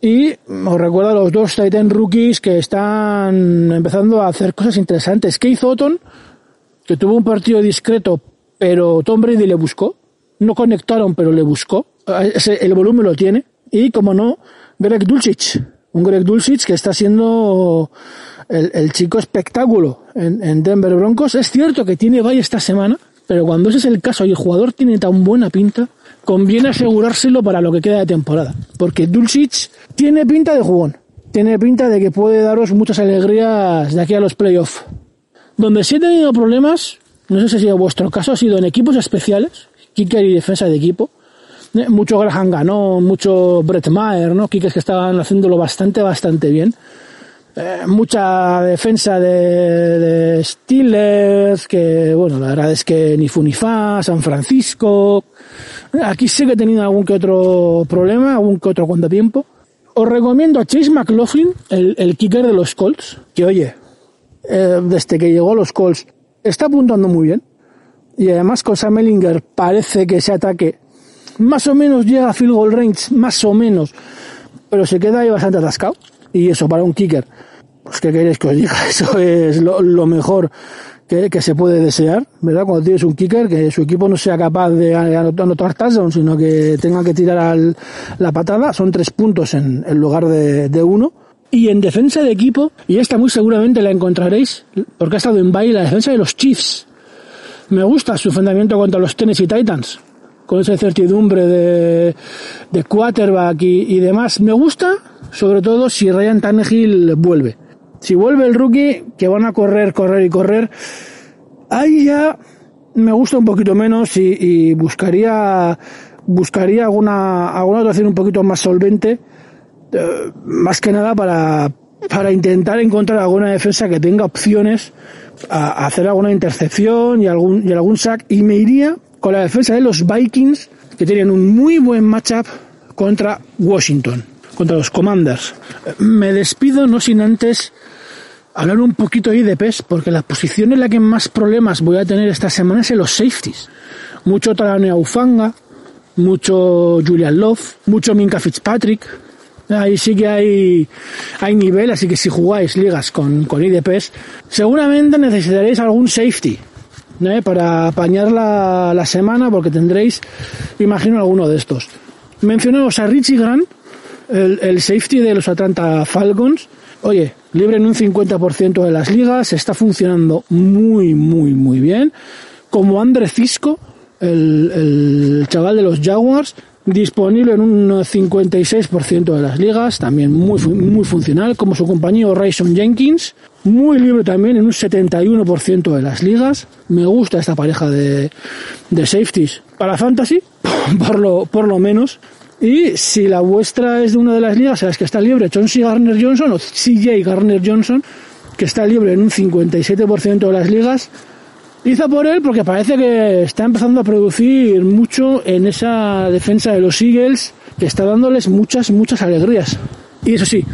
Y os recuerdo a los dos Titan rookies que están empezando a hacer cosas interesantes. Keith Otton, que tuvo un partido discreto, pero Tom Brady le buscó. No conectaron, pero le buscó. Ese, el volumen lo tiene. Y, como no, Greg Dulcich. Un Greg Dulcich que está siendo el, chico espectáculo en, en, Denver Broncos. Es cierto que tiene bye esta semana, pero cuando ese es el caso y el jugador tiene tan buena pinta, conviene asegurárselo para lo que queda de temporada. Porque Dulcich tiene pinta de jugón. Tiene pinta de que puede daros muchas alegrías de aquí a los playoffs. Donde sí he tenido problemas, no sé si ha sido vuestro caso, ha sido en equipos especiales, kicker y defensa de equipo. Mucho Graham ganó, mucho Brett Maher, ¿no? Kickers que estaban haciéndolo bastante, bastante bien eh, mucha defensa de, de, Steelers, que bueno, la verdad es que ni fu ni fa, San Francisco. Aquí sí que he tenido algún que otro problema, algún que otro tiempo. Os recomiendo a Chase McLaughlin, el, el kicker de los Colts, que oye, eh, desde que llegó a los Colts, está apuntando muy bien. Y además con Sam Ellinger parece que ese ataque más o menos llega a field goal range, más o menos, pero se queda ahí bastante atascado Y eso para un kicker, pues qué queréis que os diga, eso es lo, mejor que, se puede desear, ¿verdad? Cuando tienes un kicker, que su equipo no sea capaz de anotar touchdown, sino que tenga que tirar la patada, son tres puntos en, en lugar de, de uno. Y en defensa de equipo, y esta muy seguramente la encontraréis, porque ha estado en baile la defensa de los Chiefs. Me gusta su enfrentamiento contra los Tennessee Titans, con esa incertidumbre de, de quarterback y, y demás. Me gusta, sobre todo, si Ryan Tannehill vuelve. Si vuelve el rookie, que van a correr, correr y correr, ahí ya me gusta un poquito menos y, buscaría buscaría alguna alguna actuación un poquito más solvente eh, más que nada para para intentar encontrar alguna defensa que tenga opciones a, a hacer alguna intercepción y algún y algún sack y me iría con la defensa de los Vikings que tienen un muy buen matchup contra Washington contra los Commanders me despido no sin antes hablar un poquito de IDPs, porque la posición en la que más problemas voy a tener esta semana es en los safeties. Mucho Taranea Ufanga, mucho Julian Love, mucho Minka Fitzpatrick. Ahí sí que hay, hay nivel, así que si jugáis ligas con, con IDPs, seguramente necesitaréis algún safety ¿eh? para apañar la, la semana, porque tendréis, imagino, alguno de estos. Mencionamos a Richie Grant, el, el safety de los Atlanta Falcons. Oye, libre en un 50% de las ligas, está funcionando muy, muy, muy bien. Como Andre Cisco, el, el chaval de los Jaguars, disponible en un 56% de las ligas, también muy, muy funcional, como su compañero Rayson Jenkins, muy libre también en un 71% de las ligas. Me gusta esta pareja de, de safeties para fantasy, por lo, por lo menos. Y si la vuestra es de una de las ligas en las que está libre Chauncey Garner Johnson o CJ Garner Johnson, que está libre en un 57% de las ligas, hizo por él porque parece que está empezando a producir mucho en esa defensa de los Eagles, que está dándoles muchas, muchas alegrías. Y eso sí,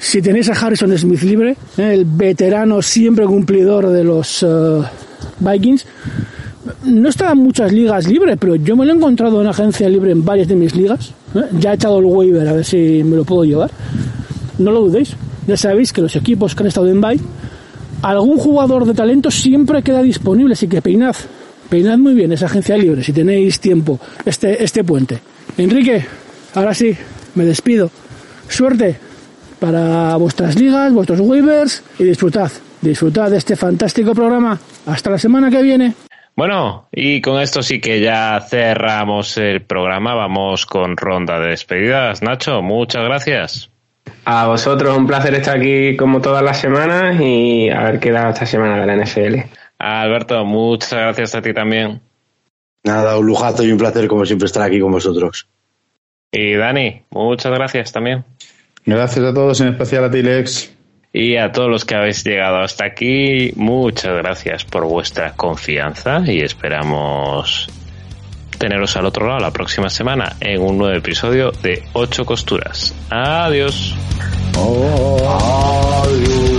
si tenéis a Harrison Smith libre, el veterano siempre cumplidor de los uh, Vikings, no está en muchas ligas libres, pero yo me lo he encontrado en agencia libre en varias de mis ligas. ¿eh? Ya he echado el waiver a ver si me lo puedo llevar. No lo dudéis. Ya sabéis que los equipos que han estado en bye, algún jugador de talento siempre queda disponible, así que peinad. Peinad muy bien esa agencia libre si tenéis tiempo este, este puente. Enrique, ahora sí, me despido. Suerte para vuestras ligas, vuestros waivers y disfrutad. Disfrutad de este fantástico programa. Hasta la semana que viene. Bueno, y con esto sí que ya cerramos el programa. Vamos con ronda de despedidas. Nacho, muchas gracias. A vosotros, un placer estar aquí como todas las semanas y a ver qué da esta semana de la NFL. Alberto, muchas gracias a ti también. Nada, un lujazo y un placer como siempre estar aquí con vosotros. Y Dani, muchas gracias también. Gracias a todos, en especial a ti, Lex. Y a todos los que habéis llegado hasta aquí, muchas gracias por vuestra confianza y esperamos teneros al otro lado la próxima semana en un nuevo episodio de Ocho Costuras. Adiós. Oh, adiós.